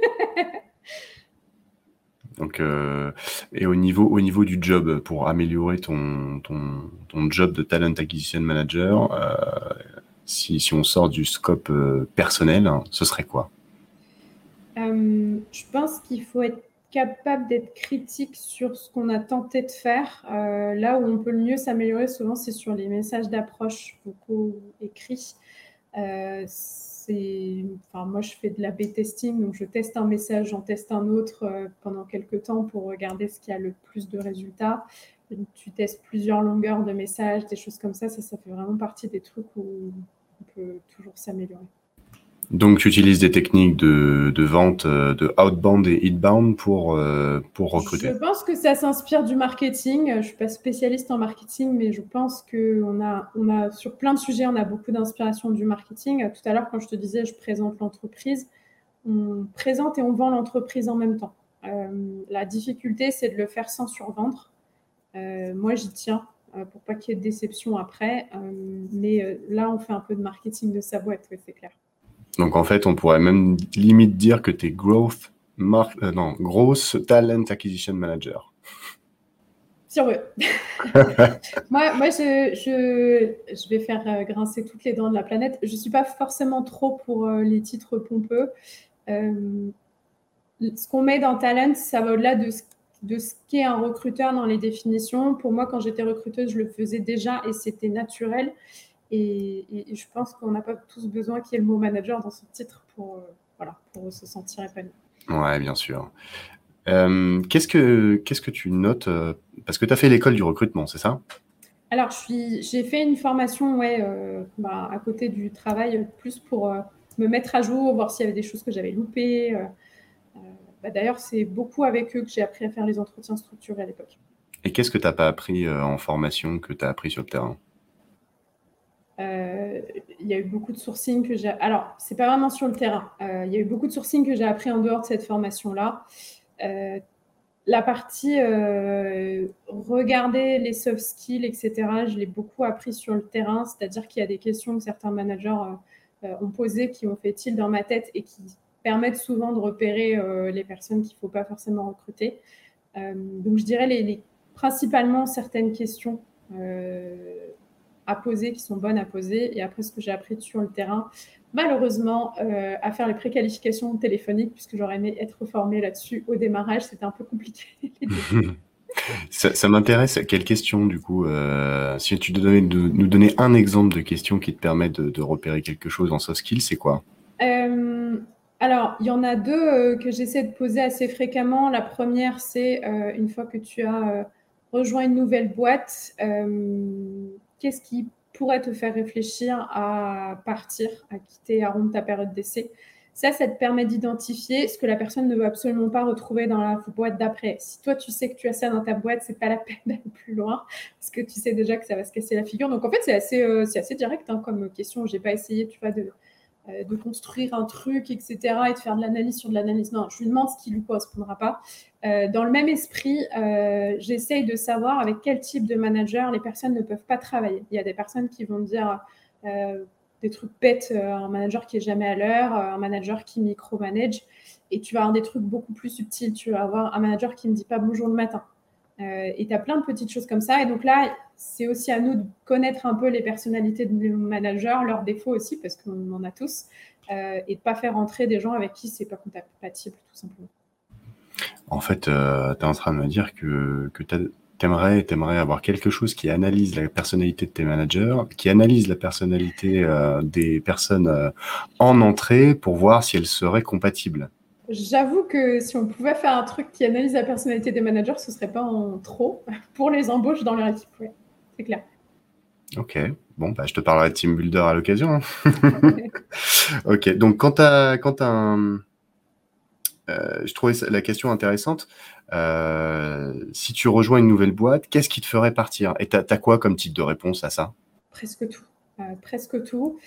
S2: Donc, euh, et au niveau, au niveau du job, pour améliorer ton, ton, ton job de talent acquisition manager, si, si, on sort du scope personnel, ce serait quoi?
S1: Je pense qu'il faut être capable d'être critique sur ce qu'on a tenté de faire. Euh, là où on peut le mieux s'améliorer, souvent, c'est sur les messages d'approche vocaux écrits. Euh, enfin, moi, je fais de la B-testing, donc je teste un message, j'en teste un autre euh, pendant quelques temps pour regarder ce qui a le plus de résultats. tu testes plusieurs longueurs de messages, des choses comme ça, ça, ça fait vraiment partie des trucs où on peut toujours s'améliorer.
S2: Donc, tu utilises des techniques de, vente euh, de outbound et inbound pour, euh, pour recruter
S1: Je pense que ça s'inspire du marketing. Je ne suis pas spécialiste en marketing, mais je pense qu'on a, on a, sur plein de sujets, on a beaucoup d'inspiration du marketing. Tout à l'heure, quand je te disais, je présente l'entreprise, on présente et on vend l'entreprise en même temps. Euh, la difficulté, c'est de le faire sans survendre. moi, j'y tiens pour pas qu'il y ait de déception après. mais là, on fait un peu de marketing de sa boîte, c'est clair.
S2: Donc en fait, on pourrait même limite dire que tu es growth, mar euh, non, gross talent acquisition manager.
S1: Si on veut. moi, moi je, je, je, vais faire euh, grincer toutes les dents de la planète. Je ne suis pas forcément trop pour euh, les titres pompeux. Euh, ce qu'on met dans Talent, ça va au-delà de ce, de ce qu'est un recruteur dans les définitions. Pour moi, quand j'étais recruteuse, je le faisais déjà et c'était naturel. Et, je pense qu'on n'a pas tous besoin qu'il y ait le mot manager dans son titre pour, voilà, pour se sentir épanoui.
S2: Ouais, bien sûr. Euh, qu'est-ce que qu'est-ce que tu notes euh, Parce que tu as fait l'école du recrutement, c'est ça?
S1: Alors, j'ai fait une formation ouais, euh, bah, à côté du travail, plus pour me mettre à jour, voir s'il y avait des choses que j'avais loupées. Bah, d'ailleurs, c'est beaucoup avec eux que j'ai appris à faire les entretiens structurés à l'époque.
S2: Et qu'est-ce que tu n'as pas appris en formation que tu as appris sur le terrain?
S1: Il y a eu beaucoup de sourcing que j'ai. Alors, c'est pas vraiment sur le terrain. il y a eu beaucoup de sourcing que j'ai appris en dehors de cette formation-là. Euh, la partie euh, regarder les soft skills, etc., je l'ai beaucoup appris sur le terrain, c'est-à-dire qu'il y a des questions que certains managers euh, ont posées qui ont fait tilt dans ma tête et qui permettent souvent de repérer les personnes qu'il ne faut pas forcément recruter. donc je dirais principalement certaines questions à poser qui sont bonnes à poser et après ce que j'ai appris sur le terrain, malheureusement euh, à faire les préqualifications téléphoniques, puisque j'aurais aimé être formée là-dessus au démarrage. C'était un peu compliqué.
S2: ça, m'intéresse. Quelle question, du coup, euh, si tu devais nous donner un exemple de question qui te permet de, repérer quelque chose en soft skills, c'est quoi?
S1: Euh, Alors, il y en a deux que j'essaie de poser assez fréquemment. La première, c'est une fois que tu as rejoint une nouvelle boîte, qu'est-ce qui pourrait te faire réfléchir à partir, à quitter, à rompre ta période d'essai? Ça, ça te permet d'identifier ce que la personne ne veut absolument pas retrouver dans la boîte d'après. Si toi, tu sais que tu as ça dans ta boîte, c'est pas la peine d'aller plus loin parce que tu sais déjà que ça va se casser la figure. Donc, en fait, c'est assez, euh, assez direct hein, comme question. J'ai pas essayé, tu vois, de, euh, de construire un truc, etc., et de faire de l'analyse sur de l'analyse. Non, je lui demande ce qui lui correspondra pas. Euh, dans le même esprit, euh, j'essaye de savoir avec quel type de manager les personnes ne peuvent pas travailler. Il y a des personnes qui vont dire des trucs bêtes, un manager qui est jamais à l'heure, un manager qui micromanage, et tu vas avoir des trucs beaucoup plus subtils. Tu vas avoir un manager qui ne dit pas bonjour le matin. Et tu as plein de petites choses comme ça. Et donc là, c'est aussi à nous de connaître un peu les personnalités de nos managers, leurs défauts aussi, parce qu'on en a tous, euh, et de pas faire entrer des gens avec qui c'est pas compatible, tout simplement.
S2: En fait, euh, tu es en train de me dire que, que tu aimerais, avoir quelque chose qui analyse la personnalité de tes managers, qui analyse la personnalité euh, des personnes en entrée pour voir si elles seraient compatibles.
S1: J'avoue que si on pouvait faire un truc qui analyse la personnalité des managers, ce serait pas en trop pour les embauches dans leur équipe c'est clair.
S2: Ok, bon, bah, je te parlerai de Team Builder à l'occasion. Hein. ok, donc quand tu as, quand un... Euh, je trouvais la question intéressante. Euh, si tu rejoins une nouvelle boîte, qu'est-ce qui te ferait partir? Et tu as, quoi comme type de réponse à ça?
S1: Presque tout. Euh, presque tout.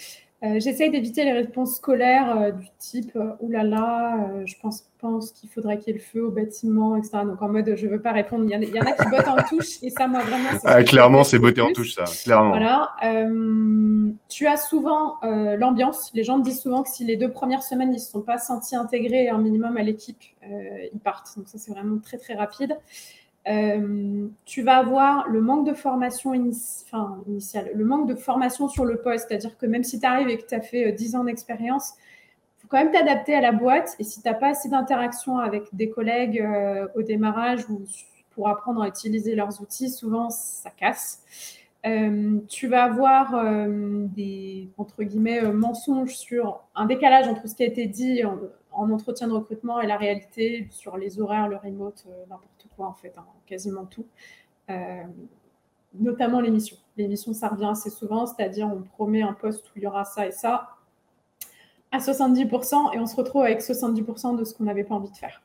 S1: Euh, j'essaye d'éviter les réponses scolaires euh, du type euh, oulala, là là, je pense, pense qu'il faudrait qu'il y ait le feu au bâtiment, etc. Donc en mode je veux pas répondre. Il y, en a, qui bottent en touche et ça, moi vraiment.
S2: Ah, clairement, c'est botter en touche, ça. Clairement.
S1: Voilà. tu as souvent l'ambiance. Les gens me disent souvent que si les deux premières semaines ils se sont pas sentis intégrés un minimum à l'équipe, ils partent. Donc ça, c'est vraiment très très rapide. Euh, tu vas avoir le manque de formation initiale, le manque de formation sur le poste, c'est-à-dire que même si tu arrives et que tu as fait 10 euh, ans d'expérience, il faut quand même t'adapter à la boîte. Et si tu n'as pas assez d'interaction avec des collègues euh, au démarrage ou pour apprendre à utiliser leurs outils, souvent ça casse. tu vas avoir des entre guillemets mensonges sur un décalage entre ce qui a été dit en entretien de recrutement et la réalité sur les horaires, le remote, euh, n'importe quoi en fait, hein, quasiment tout. Euh, notamment l'émission. L'émission, ça revient assez souvent, c'est-à-dire on promet un poste où il y aura ça et ça à 70% et on se retrouve avec 70% de ce qu'on n'avait pas envie de faire.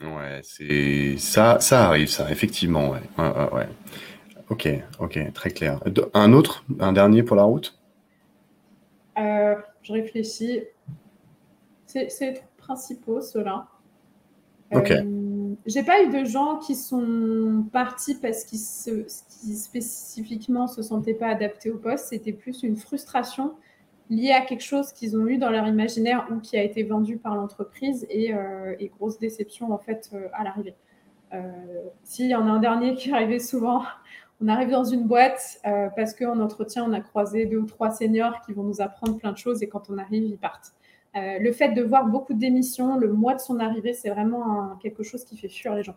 S2: Ouais, c'est ça, ça arrive, ça, effectivement, ouais. ouais, ouais. Ok, ok, très clair. Un autre, un dernier pour la route?
S1: Euh, Je réfléchis. C'est les trucs principaux, ceux-là.
S2: Ok. Euh,
S1: j'ai pas eu de gens qui sont partis parce qu'ils se, spécifiquement se sentaient pas adaptés au poste. C'était plus une frustration liée à quelque chose qu'ils ont eu dans leur imaginaire ou qui a été vendu par l'entreprise et, euh, grosse déception en fait euh, à l'arrivée. S'il y en a un dernier qui arrivait souvent, on arrive dans une boîte parce qu'en entretien, on a croisé deux ou trois seniors qui vont nous apprendre plein de choses et quand on arrive, ils partent. Le fait de voir beaucoup démissions le mois de son arrivée, c'est vraiment quelque chose qui fait fuir les gens.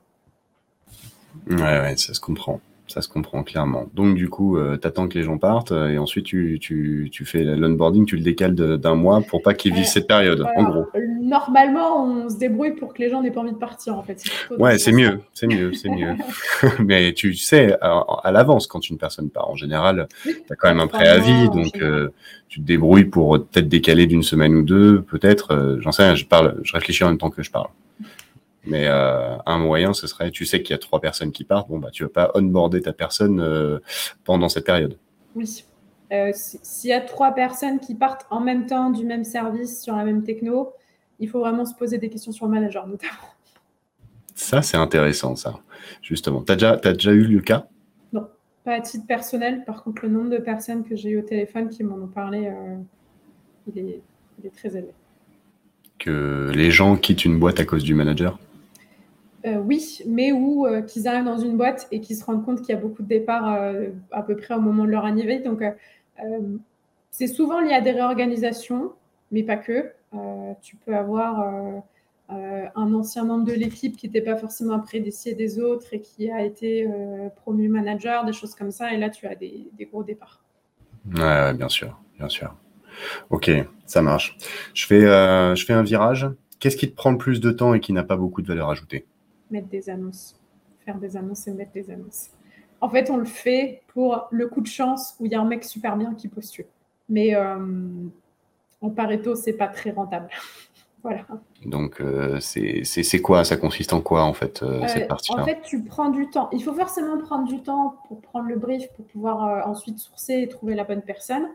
S2: Ouais, ouais, ça se comprend ça se comprend clairement. Donc du coup, euh, tu attends que les gens partent euh, et ensuite tu, tu, tu fais l'onboarding, tu le décales d'un mois pour pas qu'ils vivent cette période, en gros.
S1: Normalement, on se débrouille pour que les gens n'aient pas envie de partir, en fait.
S2: Ouais, c'est mieux, c'est mieux, c'est mieux. Mais tu sais à, l'avance quand une personne part. En général, tu as quand même un préavis, donc euh, tu te débrouilles pour peut-être décaler d'une semaine ou deux, peut-être. J'en sais rien, je parle, je réfléchis en même temps que je parle. Mais euh, un moyen, ce serait, tu sais qu'il y a trois personnes qui partent, bon bah tu vas pas onboarder ta personne euh, pendant cette période.
S1: Oui. Euh, s'il y a trois personnes qui partent en même temps du même service sur la même techno, il faut vraiment se poser des questions sur le manager notamment.
S2: Ça, c'est intéressant, ça, justement. Tu as déjà, as déjà eu le cas
S1: Non, pas à titre personnel. Par contre, le nombre de personnes que j'ai eu au téléphone qui m'en ont parlé, il est, il, est, très élevé.
S2: Que les gens quittent une boîte à cause du manager?
S1: Euh, oui, mais où euh, qu'ils arrivent dans une boîte et qu'ils se rendent compte qu'il y a beaucoup de départs euh, à peu près au moment de leur arrivée. Donc, c'est souvent lié à des réorganisations, mais pas que. tu peux avoir un ancien membre de l'équipe qui n'était pas forcément apprécié des autres et qui a été promu manager, des choses comme ça. Et là, tu as des, gros départs.
S2: Ouais, bien sûr, bien sûr. Ok, ça marche. Je fais un virage. Qu'est-ce qui te prend le plus de temps et qui n'a pas beaucoup de valeur ajoutée?
S1: Mettre des annonces. Faire des annonces et mettre des annonces. En fait, on le fait pour le coup de chance où il y a un mec super bien qui postule. Mais euh, en Pareto, c'est pas très rentable. voilà.
S2: Donc, euh, c'est quoi? Ça consiste en quoi, en fait, euh, cette partie-là?
S1: En fait, tu prends du temps. Il faut forcément prendre du temps pour prendre le brief, pour pouvoir ensuite sourcer et trouver la bonne personne.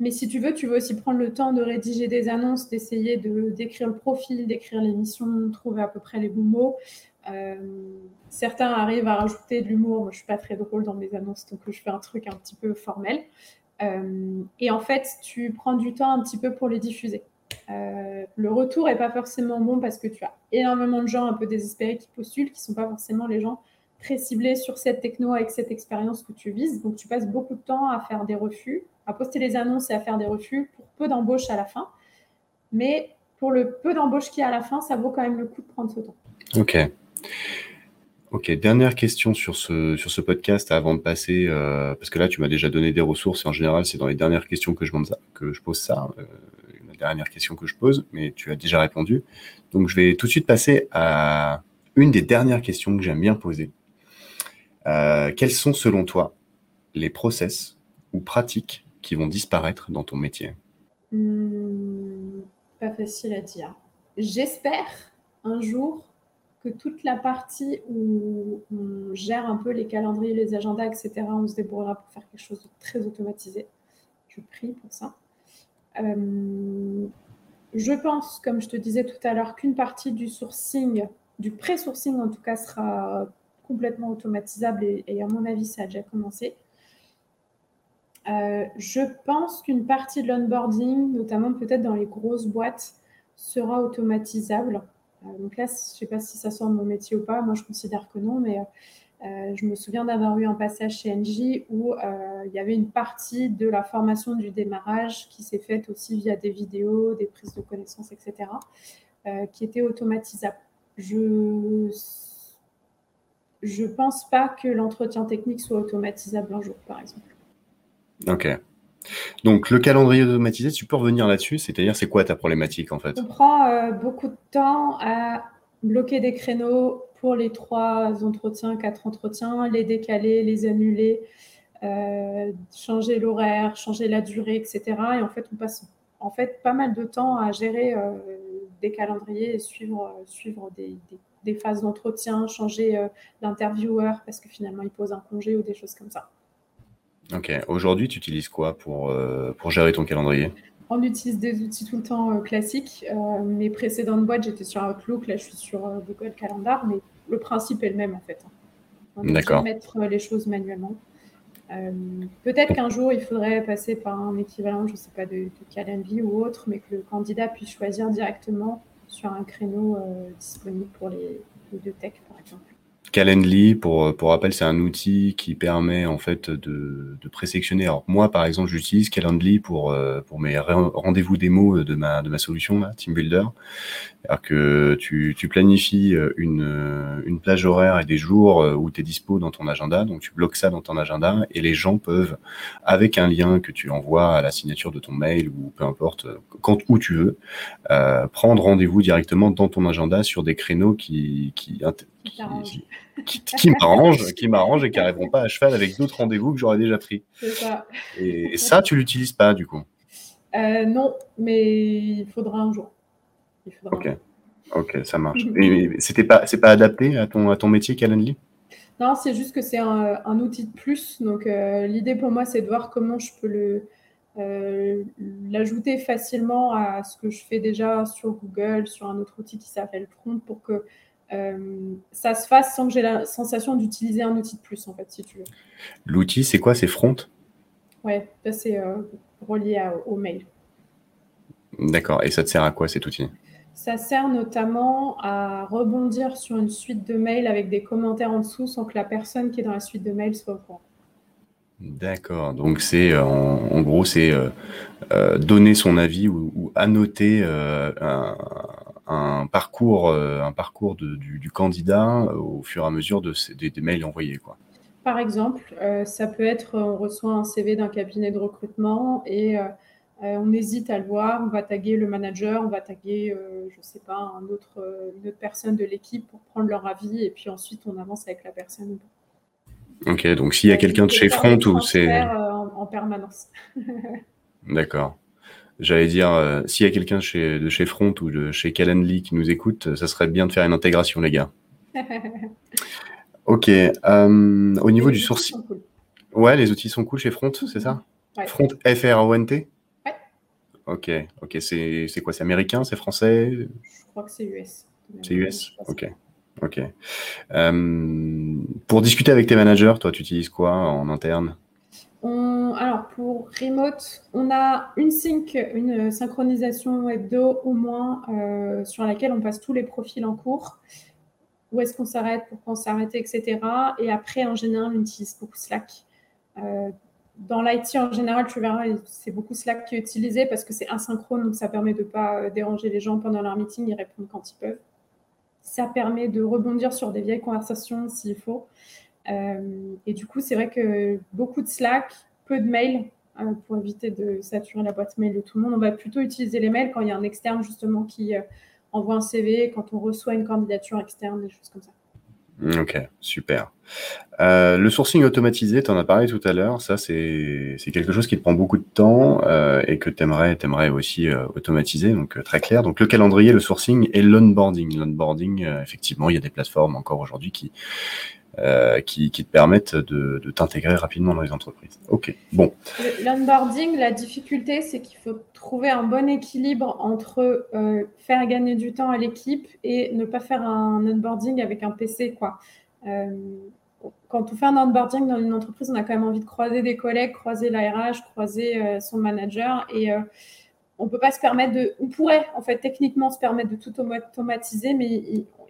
S1: Mais si tu veux, tu veux aussi prendre le temps de rédiger des annonces, d'essayer de d'écrire le profil, d'écrire l'émission, trouver à peu près les bons mots, euh, certains arrivent à rajouter de l'humour. Moi, je suis pas très drôle dans mes annonces, donc je fais un truc un petit peu formel. Euh, et en fait, tu prends du temps un petit peu pour les diffuser. Euh, le retour est pas forcément bon parce que tu as énormément de gens un peu désespérés qui postulent, qui sont pas forcément les gens très ciblés sur cette techno avec cette expérience que tu vises. Donc, tu passes beaucoup de temps à faire des refus, à poster les annonces et à faire des refus pour peu d'embauches à la fin. Mais pour le peu d'embauches qu'il y a à la fin, ça vaut quand même le coup de prendre ce temps.
S2: Ok. Ok, dernière question sur ce, sur ce podcast avant de passer, euh, parce que là tu m'as déjà donné des ressources et en général c'est dans les dernières questions que je, pose ça, euh, la dernière question que je pose, mais tu as déjà répondu. Donc je vais tout de suite passer à une des dernières questions que j'aime bien poser. Euh, quels sont selon toi les process ou pratiques qui vont disparaître dans ton métier?
S1: Hmm, Pas facile à dire. J'espère un jour que toute la partie où on gère un peu les calendriers, les agendas, etc., on se débrouillera pour faire quelque chose de très automatisé. Je prie pour ça. Euh, je pense, comme je te disais tout à l'heure, qu'une partie du sourcing, du pré-sourcing en tout cas, sera complètement automatisable et, à mon avis, ça a déjà commencé. Euh, je pense qu'une partie de l'onboarding, notamment peut-être dans les grosses boîtes, sera automatisable. Euh, donc là, je ne sais pas si ça sort de mon métier ou pas. Moi, je considère que non, mais euh, je me souviens d'avoir eu un passage chez NJ où euh, il y avait une partie de la formation du démarrage qui s'est faite aussi via des vidéos, des prises de connaissances, etc., qui était automatisable. Je ne pense pas que l'entretien technique soit automatisable un jour, par exemple.
S2: Ok. Donc le calendrier automatisé, tu peux revenir là-dessus, c'est-à-dire c'est quoi ta problématique en fait?
S1: On prend euh, beaucoup de temps à bloquer des créneaux pour les trois entretiens, quatre entretiens, les décaler, les annuler, euh, changer l'horaire, changer la durée, etc. Et en fait, on passe pas mal de temps à gérer euh, des calendriers et suivre, suivre des, phases d'entretien, changer l'intervieweur parce que finalement il pose un congé ou des choses comme ça.
S2: Ok. Aujourd'hui, tu utilises quoi pour, euh, pour gérer ton calendrier?
S1: On utilise des outils tout le temps euh, classiques. Euh, mes précédentes boîtes, j'étais sur Outlook. Là, je suis sur Google Calendar. Mais le principe est le même, en fait.
S2: D'accord.
S1: Mettre les choses manuellement. Peut-être qu'un jour, il faudrait passer par un équivalent, je ne sais pas, de, de Calendly ou autre, mais que le candidat puisse choisir directement sur un créneau disponible pour les, les deux.
S2: Calendly, pour, pour rappel, c'est un outil qui permet en fait de, de présélectionner. Alors moi, par exemple, j'utilise Calendly pour, euh, pour mes rendez-vous démo de ma, de ma solution, là, Team Builder. Alors que tu, tu planifies une, une plage horaire et des jours où tu es dispo dans ton agenda, donc tu bloques ça dans ton agenda et les gens peuvent, avec un lien que tu envoies à la signature de ton mail ou peu importe, quand où tu veux, euh, prendre rendez-vous directement dans ton agenda sur des créneaux qui, qui, qui, qui, m'arrangent, qui m'arrangent et qui n'arriveront pas à cheval avec d'autres rendez-vous que j'aurais déjà pris.
S1: Ça.
S2: Et, ça, tu l'utilises pas du coup
S1: euh, Non, mais il faudra un jour.
S2: Il faudra ok, ok, ça marche. c'était pas, c'est pas adapté à ton, à ton métier, Calendly?
S1: Non, c'est juste que c'est un, un, outil de plus. Donc euh, l'idée pour moi, c'est de voir comment je peux le euh, l'ajouter facilement à ce que je fais déjà sur Google, sur un autre outil qui s'appelle Front, pour que euh, ça se fasse sans que j'ai la sensation d'utiliser un outil de plus, en fait, si tu veux.
S2: L'outil, c'est quoi? C'est Front?
S1: Ouais, c'est euh, relié au mail.
S2: D'accord. Et ça te sert à quoi cet outil?
S1: Ça sert notamment à rebondir sur une suite de mails avec des commentaires en dessous sans que la personne qui est dans la suite de mails soit au courant.
S2: D'accord. Donc c'est euh, en, gros c'est euh, euh, donner son avis ou, annoter un, parcours un parcours du, candidat au fur et à mesure de des, mails envoyés quoi.
S1: Par exemple, ça peut être on reçoit un CV d'un cabinet de recrutement et on hésite à le voir, on va taguer le manager, on va taguer, je ne sais pas, un autre, une autre personne de l'équipe pour prendre leur avis et puis ensuite on avance avec la personne.
S2: Ok, donc s'il y a quelqu'un de chez Front ou c'est.
S1: Euh, en, permanence.
S2: D'accord. J'allais dire, euh, s'il y a quelqu'un chez, de chez Front ou de chez Calendly qui nous écoute, ça serait bien de faire une intégration, les gars. ok. Euh, au niveau du sourcil. Ouais, les outils sont cool chez Front, c'est ça Front F-R-O-N-T
S1: Ouais.
S2: Ok, ok. C'est quoi C'est américain C'est français
S1: Je crois que c'est US.
S2: C'est US Ok. Ok. Euh, pour discuter avec tes managers, toi, tu utilises quoi en interne?
S1: Alors, pour remote, on a une sync, une synchronisation hebdo au moins, euh, sur laquelle on passe tous les profils en cours. Où est-ce qu'on s'arrête, pourquoi on s'arrête, etc. Et après, en général, on utilise beaucoup Slack. Euh, dans l'IT, en général, tu verras, c'est beaucoup Slack qui est utilisé parce que c'est asynchrone, donc ça permet de ne pas déranger les gens pendant leur meeting, ils répondent quand ils peuvent. Ça permet de rebondir sur des vieilles conversations s'il faut. Euh, et du coup, c'est vrai que beaucoup de Slack, peu de mails euh, pour éviter de saturer la boîte mail de tout le monde. On va plutôt utiliser les mails quand il y a un externe justement qui euh, envoie un CV, quand on reçoit une candidature externe, des choses comme ça.
S2: Ok, super. Euh, le sourcing automatisé, tu en as parlé tout à l'heure, ça c'est quelque chose qui te prend beaucoup de temps euh, et que tu aimerais, aussi automatiser, donc très clair. Donc le calendrier, le sourcing et l'onboarding. L'onboarding, effectivement, il y a des plateformes encore aujourd'hui qui, euh, qui, te permettent de, t'intégrer rapidement dans les entreprises. Ok, bon.
S1: L'onboarding, la difficulté, c'est qu'il faut trouver un bon équilibre entre euh, faire gagner du temps à l'équipe et ne pas faire un onboarding avec un PC, quoi. Euh, quand on fait un onboarding dans une entreprise, on a quand même envie de croiser des collègues, croiser l'ARH, croiser euh, son manager et on peut pas se permettre de. On pourrait, en fait, techniquement se permettre de tout automatiser, mais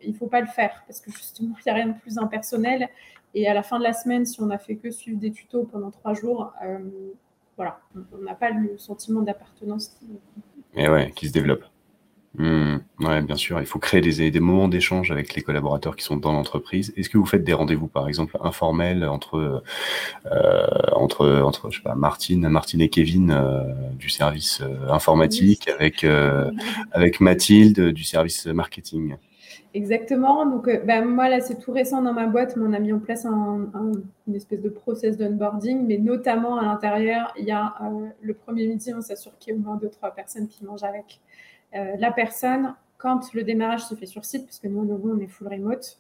S1: il ne faut pas le faire parce que justement, il n'y a rien de plus impersonnel. Et à la fin de la semaine, si on a fait que suivre des tutos pendant trois jours, euh, voilà, on n'a pas le sentiment d'appartenance qui,
S2: Et ouais, qui se développe. Mmh, ouais, bien sûr. Il faut créer des, des moments d'échange avec les collaborateurs qui sont dans l'entreprise. Est-ce que vous faites des rendez-vous, par exemple, informels entre, euh, entre, entre, je sais pas, Martine, Martine et Kevin euh, du service euh, informatique, avec, avec Mathilde du service marketing?
S1: Exactement. Donc, euh, ben, moi, là, c'est tout récent dans ma boîte, mais on a mis en place une espèce de process d'onboarding, mais notamment à l'intérieur, il y a euh, le premier meeting, on s'assure qu'il y a au moins deux, trois personnes qui mangent avec euh, la personne. Quand le démarrage se fait sur site, puisque nous, nouveau, on est full remote,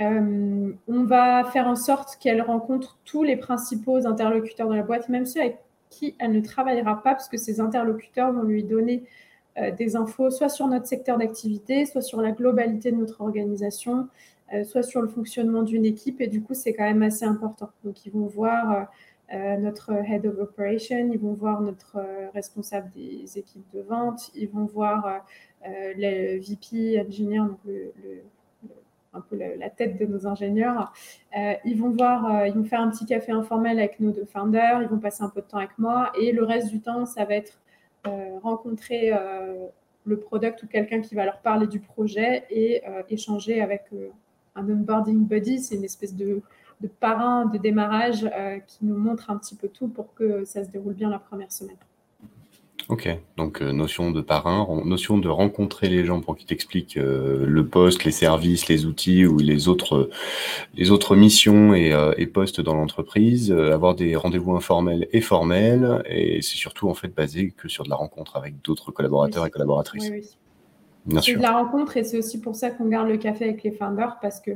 S1: on va faire en sorte qu'elle rencontre tous les principaux interlocuteurs de la boîte, même ceux avec qui elle ne travaillera pas, parce que ces interlocuteurs vont lui donner des infos soit sur notre secteur d'activité, soit sur la globalité de notre organisation, euh, soit sur le fonctionnement d'une équipe. Et du coup, c'est quand même assez important. Donc, ils vont voir euh, notre head of operation, ils vont voir notre responsable des équipes de vente, ils vont voir le VP engineer, donc un peu la, tête de nos ingénieurs. ils vont voir, ils vont faire un petit café informel avec nos deux founders, ils vont passer un peu de temps avec moi et le reste du temps, ça va être rencontrer le product ou quelqu'un qui va leur parler du projet et échanger avec un onboarding buddy, c'est une espèce de, de, parrain de démarrage qui nous montre un petit peu tout pour que ça se déroule bien la première semaine.
S2: Ok, donc euh, notion de parrain, notion de rencontrer les gens pour qu'ils t'expliquent euh, le poste, les services, les outils ou les autres, les autres missions et, euh, et postes dans l'entreprise, avoir des rendez-vous informels et formels, et c'est surtout en fait basé que sur de la rencontre avec d'autres collaborateurs et collaboratrices.
S1: Oui, oui. Bien c'est de la rencontre et c'est aussi pour ça qu'on garde le café avec les founders parce que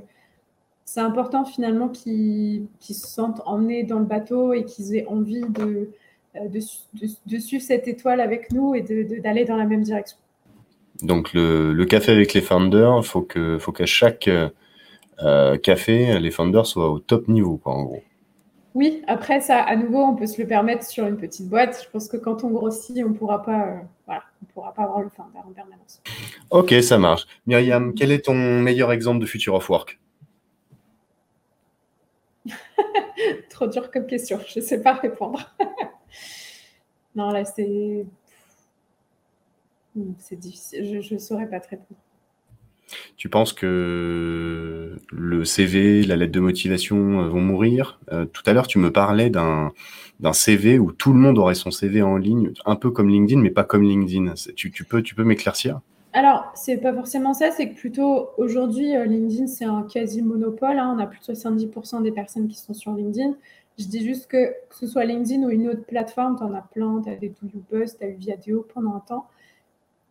S1: c'est important finalement qu'ils se sentent emmenés dans le bateau et qu'ils aient envie de euh, de, suivre cette étoile avec nous et d'aller dans la même direction.
S2: Donc le, café avec les founders, il faut qu'à faut chaque euh, café, les founders soient au top niveau, quoi, en gros.
S1: Oui, après ça, à nouveau, on peut se le permettre sur une petite boîte. Je pense que quand on grossit, on ne pourra pas, euh, voilà, on pourra pas avoir le founder en permanence.
S2: Ok, ça marche. Myriam, quel est ton meilleur exemple de Future of Work?
S1: Trop dur comme question, je ne sais pas répondre. Non, là, c'est. Hmm, difficile. Je ne saurais pas très bien.
S2: Tu penses que le CV, la lettre de motivation euh, vont mourir? Euh, Tout à l'heure, tu me parlais d'un CV où tout le monde aurait son CV en ligne, un peu comme LinkedIn, mais pas comme LinkedIn. Tu peux, tu peux m'éclaircir?
S1: Alors, c'est pas forcément ça, c'est que plutôt aujourd'hui, euh, LinkedIn, c'est un quasi monopole. Hein. On a plus de 70% des personnes qui sont sur LinkedIn. Je dis juste que, que ce soit LinkedIn ou une autre plateforme, tu en as plein, tu as des Do You tu as eu Viadeo pendant un temps,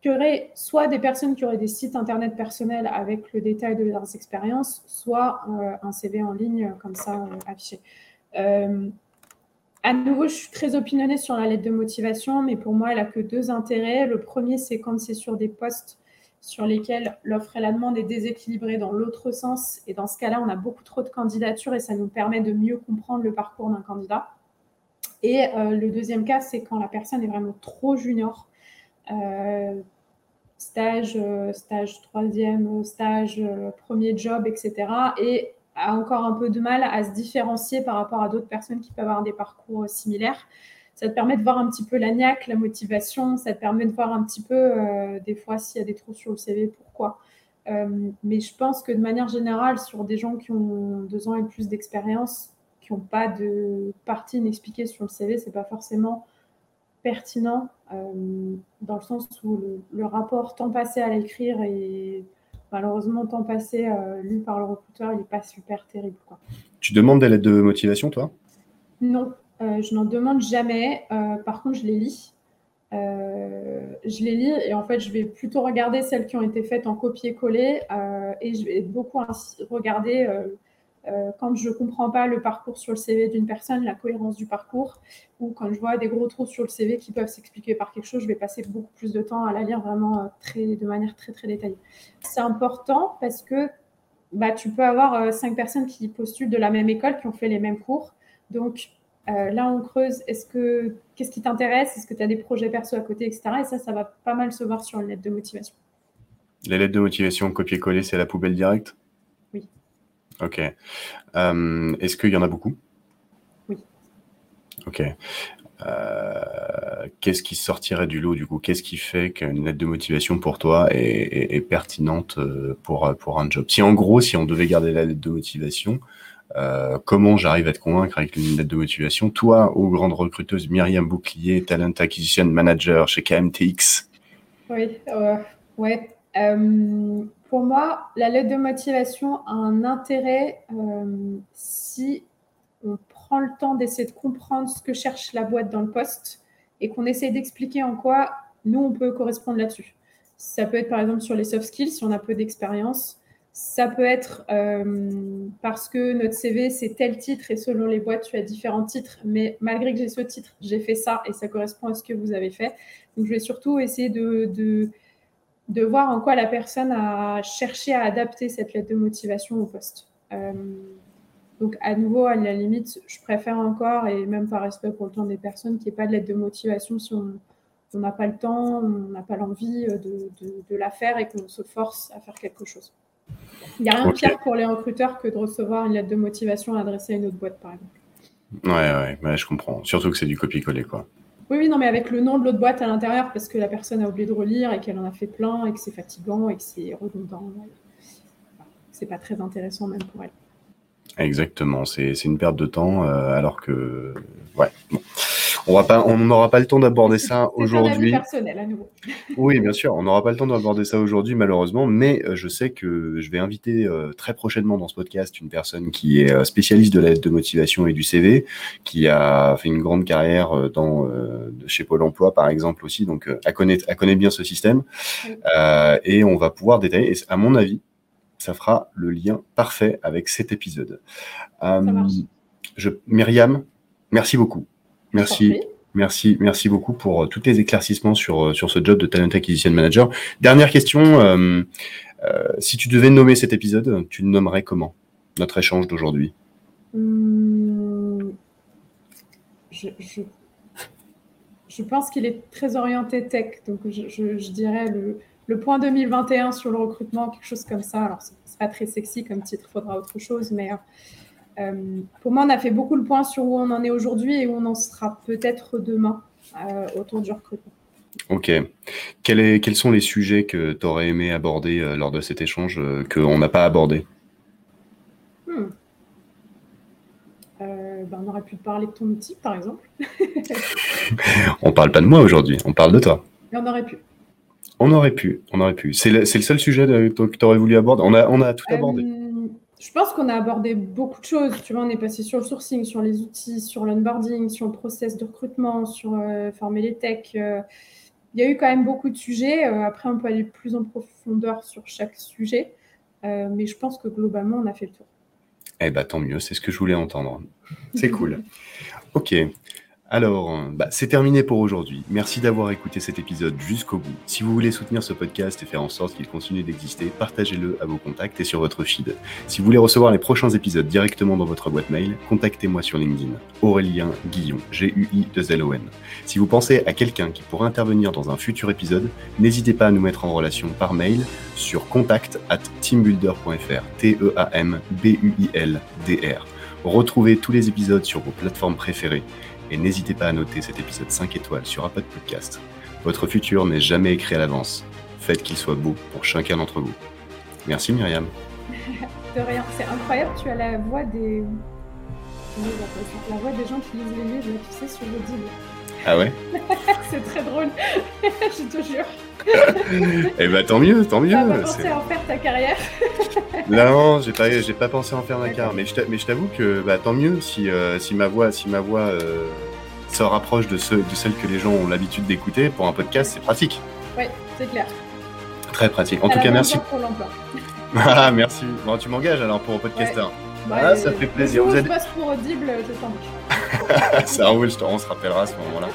S1: qu'il y aurait soit des personnes qui auraient des sites internet personnels avec le détail de leurs expériences, soit euh, un CV en ligne euh, comme ça affiché. À nouveau, je suis très opinionnée sur la lettre de motivation, mais pour moi, elle a que deux intérêts. Le premier, c'est quand c'est sur des postes sur lesquels l'offre et la demande est déséquilibrée dans l'autre sens. Et dans ce cas-là, on a beaucoup trop de candidatures et ça nous permet de mieux comprendre le parcours d'un candidat. Et euh, le deuxième cas, c'est quand la personne est vraiment trop junior. Euh, stage, euh, stage troisième, stage, premier job, etc. Et a encore un peu de mal à se différencier par rapport à d'autres personnes qui peuvent avoir des parcours similaires ça te permet de voir un petit peu la niaque, la motivation, ça te permet de voir un petit peu, euh, des fois, s'il y a des trous sur le CV, pourquoi. Euh, mais je pense que de manière générale, sur des gens qui ont deux ans et plus d'expérience, qui n'ont pas de partie inexpliquée sur le CV, c'est pas forcément pertinent euh, dans le sens où le, rapport temps passé à l'écrire et malheureusement temps passé lu par le recruteur, il n'est pas super terrible. Quoi.
S2: Tu demandes des lettres de motivation, toi?
S1: Non, euh, je n'en demande jamais. Euh, par contre, je les lis. Euh, je les lis et en fait, je vais plutôt regarder celles qui ont été faites en copier-coller et je vais beaucoup regarder quand je ne comprends pas le parcours sur le CV d'une personne, la cohérence du parcours, ou quand je vois des gros trous sur le CV qui peuvent s'expliquer par quelque chose, je vais passer beaucoup plus de temps à la lire vraiment très, de manière très très détaillée. C'est important parce que bah, tu peux avoir cinq personnes qui postulent de la même école, qui ont fait les mêmes cours. Donc, euh, là, on creuse. Est-ce que qu'est-ce qui t'intéresse? Est-ce que tu as des projets perso à côté, etc. Et ça, ça va pas mal se voir sur une lettre de motivation.
S2: Les lettres de motivation copier-coller, c'est la poubelle directe. Ok. Euh, est-ce qu'il y en a beaucoup?
S1: Oui.
S2: Ok. Euh, qu'est-ce qui sortirait du lot du coup? Qu'est-ce qui fait qu'une lettre de motivation pour toi est, pertinente pour, pour un job? Si en gros, si on devait garder la lettre de motivation, euh, comment j'arrive à te convaincre avec une lettre de motivation? Toi, aux grande recruteuse Myriam Bouclier, Talent Acquisition Manager chez KMTX.
S1: Oui, euh, ouais. Euh, pour moi, la lettre de motivation a un intérêt si on prend le temps d'essayer de comprendre ce que cherche la boîte dans le poste et qu'on essaie d'expliquer en quoi nous, on peut correspondre là-dessus. Ça peut être par exemple sur les soft skills, si on a peu d'expérience. Ça peut être euh, parce que notre CV, c'est tel titre et selon les boîtes, tu as différents titres. Mais malgré que j'ai ce titre, j'ai fait ça et ça correspond à ce que vous avez fait. Donc, je vais surtout essayer de, voir en quoi la personne a cherché à adapter cette lettre de motivation au poste. Euh, donc, à nouveau, à la limite, je préfère encore, et même par respect pour le temps des personnes, qu'il n'y ait pas de lettre de motivation si on n'a pas le temps, on n'a pas l'envie de, de la faire et qu'on se force à faire quelque chose. Il n'y a rien de pire pour les recruteurs que de recevoir une lettre de motivation adressée à une autre boîte, par exemple.
S2: Ouais, ouais, je comprends. Surtout que c'est du copier-coller, quoi.
S1: Oui, oui, non, mais avec le nom de l'autre boîte à l'intérieur, parce que la personne a oublié de relire et qu'elle en a fait plein et que c'est fatigant et que c'est redondant. C'est pas très intéressant même pour elle.
S2: Exactement, c'est une perte de temps, euh, alors que, ouais, bon. On n'aura pas le temps d'aborder ça aujourd'hui.
S1: personnel à nouveau.
S2: oui, bien sûr, on n'aura pas le temps d'aborder ça aujourd'hui malheureusement, mais euh, je sais que je vais inviter euh, très prochainement dans ce podcast une personne qui est euh, spécialiste de l'aide de motivation et du CV, qui a fait une grande carrière dans chez Pôle Emploi par exemple aussi, donc elle connaît, elle connaît bien ce système, et on va pouvoir détailler. Et à mon avis, ça fera le lien parfait avec cet épisode. je, Myriam, merci beaucoup. Merci. Merci, merci beaucoup pour euh, tous les éclaircissements sur, euh, sur ce job de Talent Acquisition Manager. Dernière question, euh, si tu devais nommer cet épisode, tu le nommerais comment Notre échange d'aujourd'hui?
S1: Hmm, je, je, pense qu'il est très orienté tech, donc je, dirais le, le, point 2021 sur le recrutement, quelque chose comme ça. Alors, c'est pas très sexy comme titre, il faudra autre chose, mais euh, pour moi, on a fait beaucoup le point sur où on en est aujourd'hui et où on en sera peut-être demain euh, autour du recrutement.
S2: Ok. quels sont les sujets que tu aurais aimé aborder euh, lors de cet échange qu'on n'a pas abordé? Hmm.
S1: ben, On aurait pu parler de ton outil, par exemple.
S2: on parle pas de moi aujourd'hui, on parle de toi.
S1: on aurait pu.
S2: On aurait pu, on aurait pu. C'est le, seul sujet que tu aurais voulu aborder. On a, on a tout abordé.
S1: Je pense qu'on a abordé beaucoup de choses. Tu vois, on est passé sur le sourcing, sur les outils, sur l'onboarding, sur le process de recrutement, sur euh, former les techs. Euh. il y a eu quand même beaucoup de sujets. Euh, après, on peut aller plus en profondeur sur chaque sujet. mais je pense que globalement, on a fait le tour.
S2: Eh bien, tant mieux. C'est ce que je voulais entendre. C'est cool. Ok. Alors, bah, c'est terminé pour aujourd'hui. Merci d'avoir écouté cet épisode jusqu'au bout. Si vous voulez soutenir ce podcast et faire en sorte qu'il continue d'exister, partagez-le à vos contacts et sur votre feed. Si vous voulez recevoir les prochains épisodes directement dans votre boîte mail, contactez-moi sur LinkedIn. Aurélien Guillon, G-U-I-2-L-O-N. Si vous pensez à quelqu'un qui pourrait intervenir dans un futur épisode, n'hésitez pas à nous mettre en relation par mail sur contact at teambuilder.fr. T-E-A-M-B-U-I-L-D-R. Retrouvez tous les épisodes sur vos plateformes préférées et n'hésitez pas à noter cet épisode 5 étoiles sur Apple Podcast. Votre futur n'est jamais écrit à l'avance. Faites qu'il soit beau pour chacun d'entre vous. Merci Myriam.
S1: De rien, c'est incroyable, tu as la voix des. La voix des gens qui lisent les livres, tu sais, sur Audible.
S2: Ah ouais?
S1: C'est très drôle, je te jure.
S2: Eh ben tant mieux, tant mieux.
S1: Tu pas pensé à en faire ta carrière?
S2: Non, j'ai pas, j'ai pas pensé à en faire ma carrière, mais je t'avoue que bah, tant mieux si, euh, si ma voix, si ma voix euh, se rapproche de, ceux, de celle que les gens ont l'habitude d'écouter pour un podcast, c'est pratique.
S1: Oui, c'est clair.
S2: Très pratique. En tout cas, merci.
S1: Pour l'emploi.
S2: ah, merci. Bon, tu m'engages alors pour un podcaster. ah, ça fait plaisir.
S1: Vous êtes... pour Audible, je t'embauche.
S2: ça roule, on se rappellera à ce moment-là.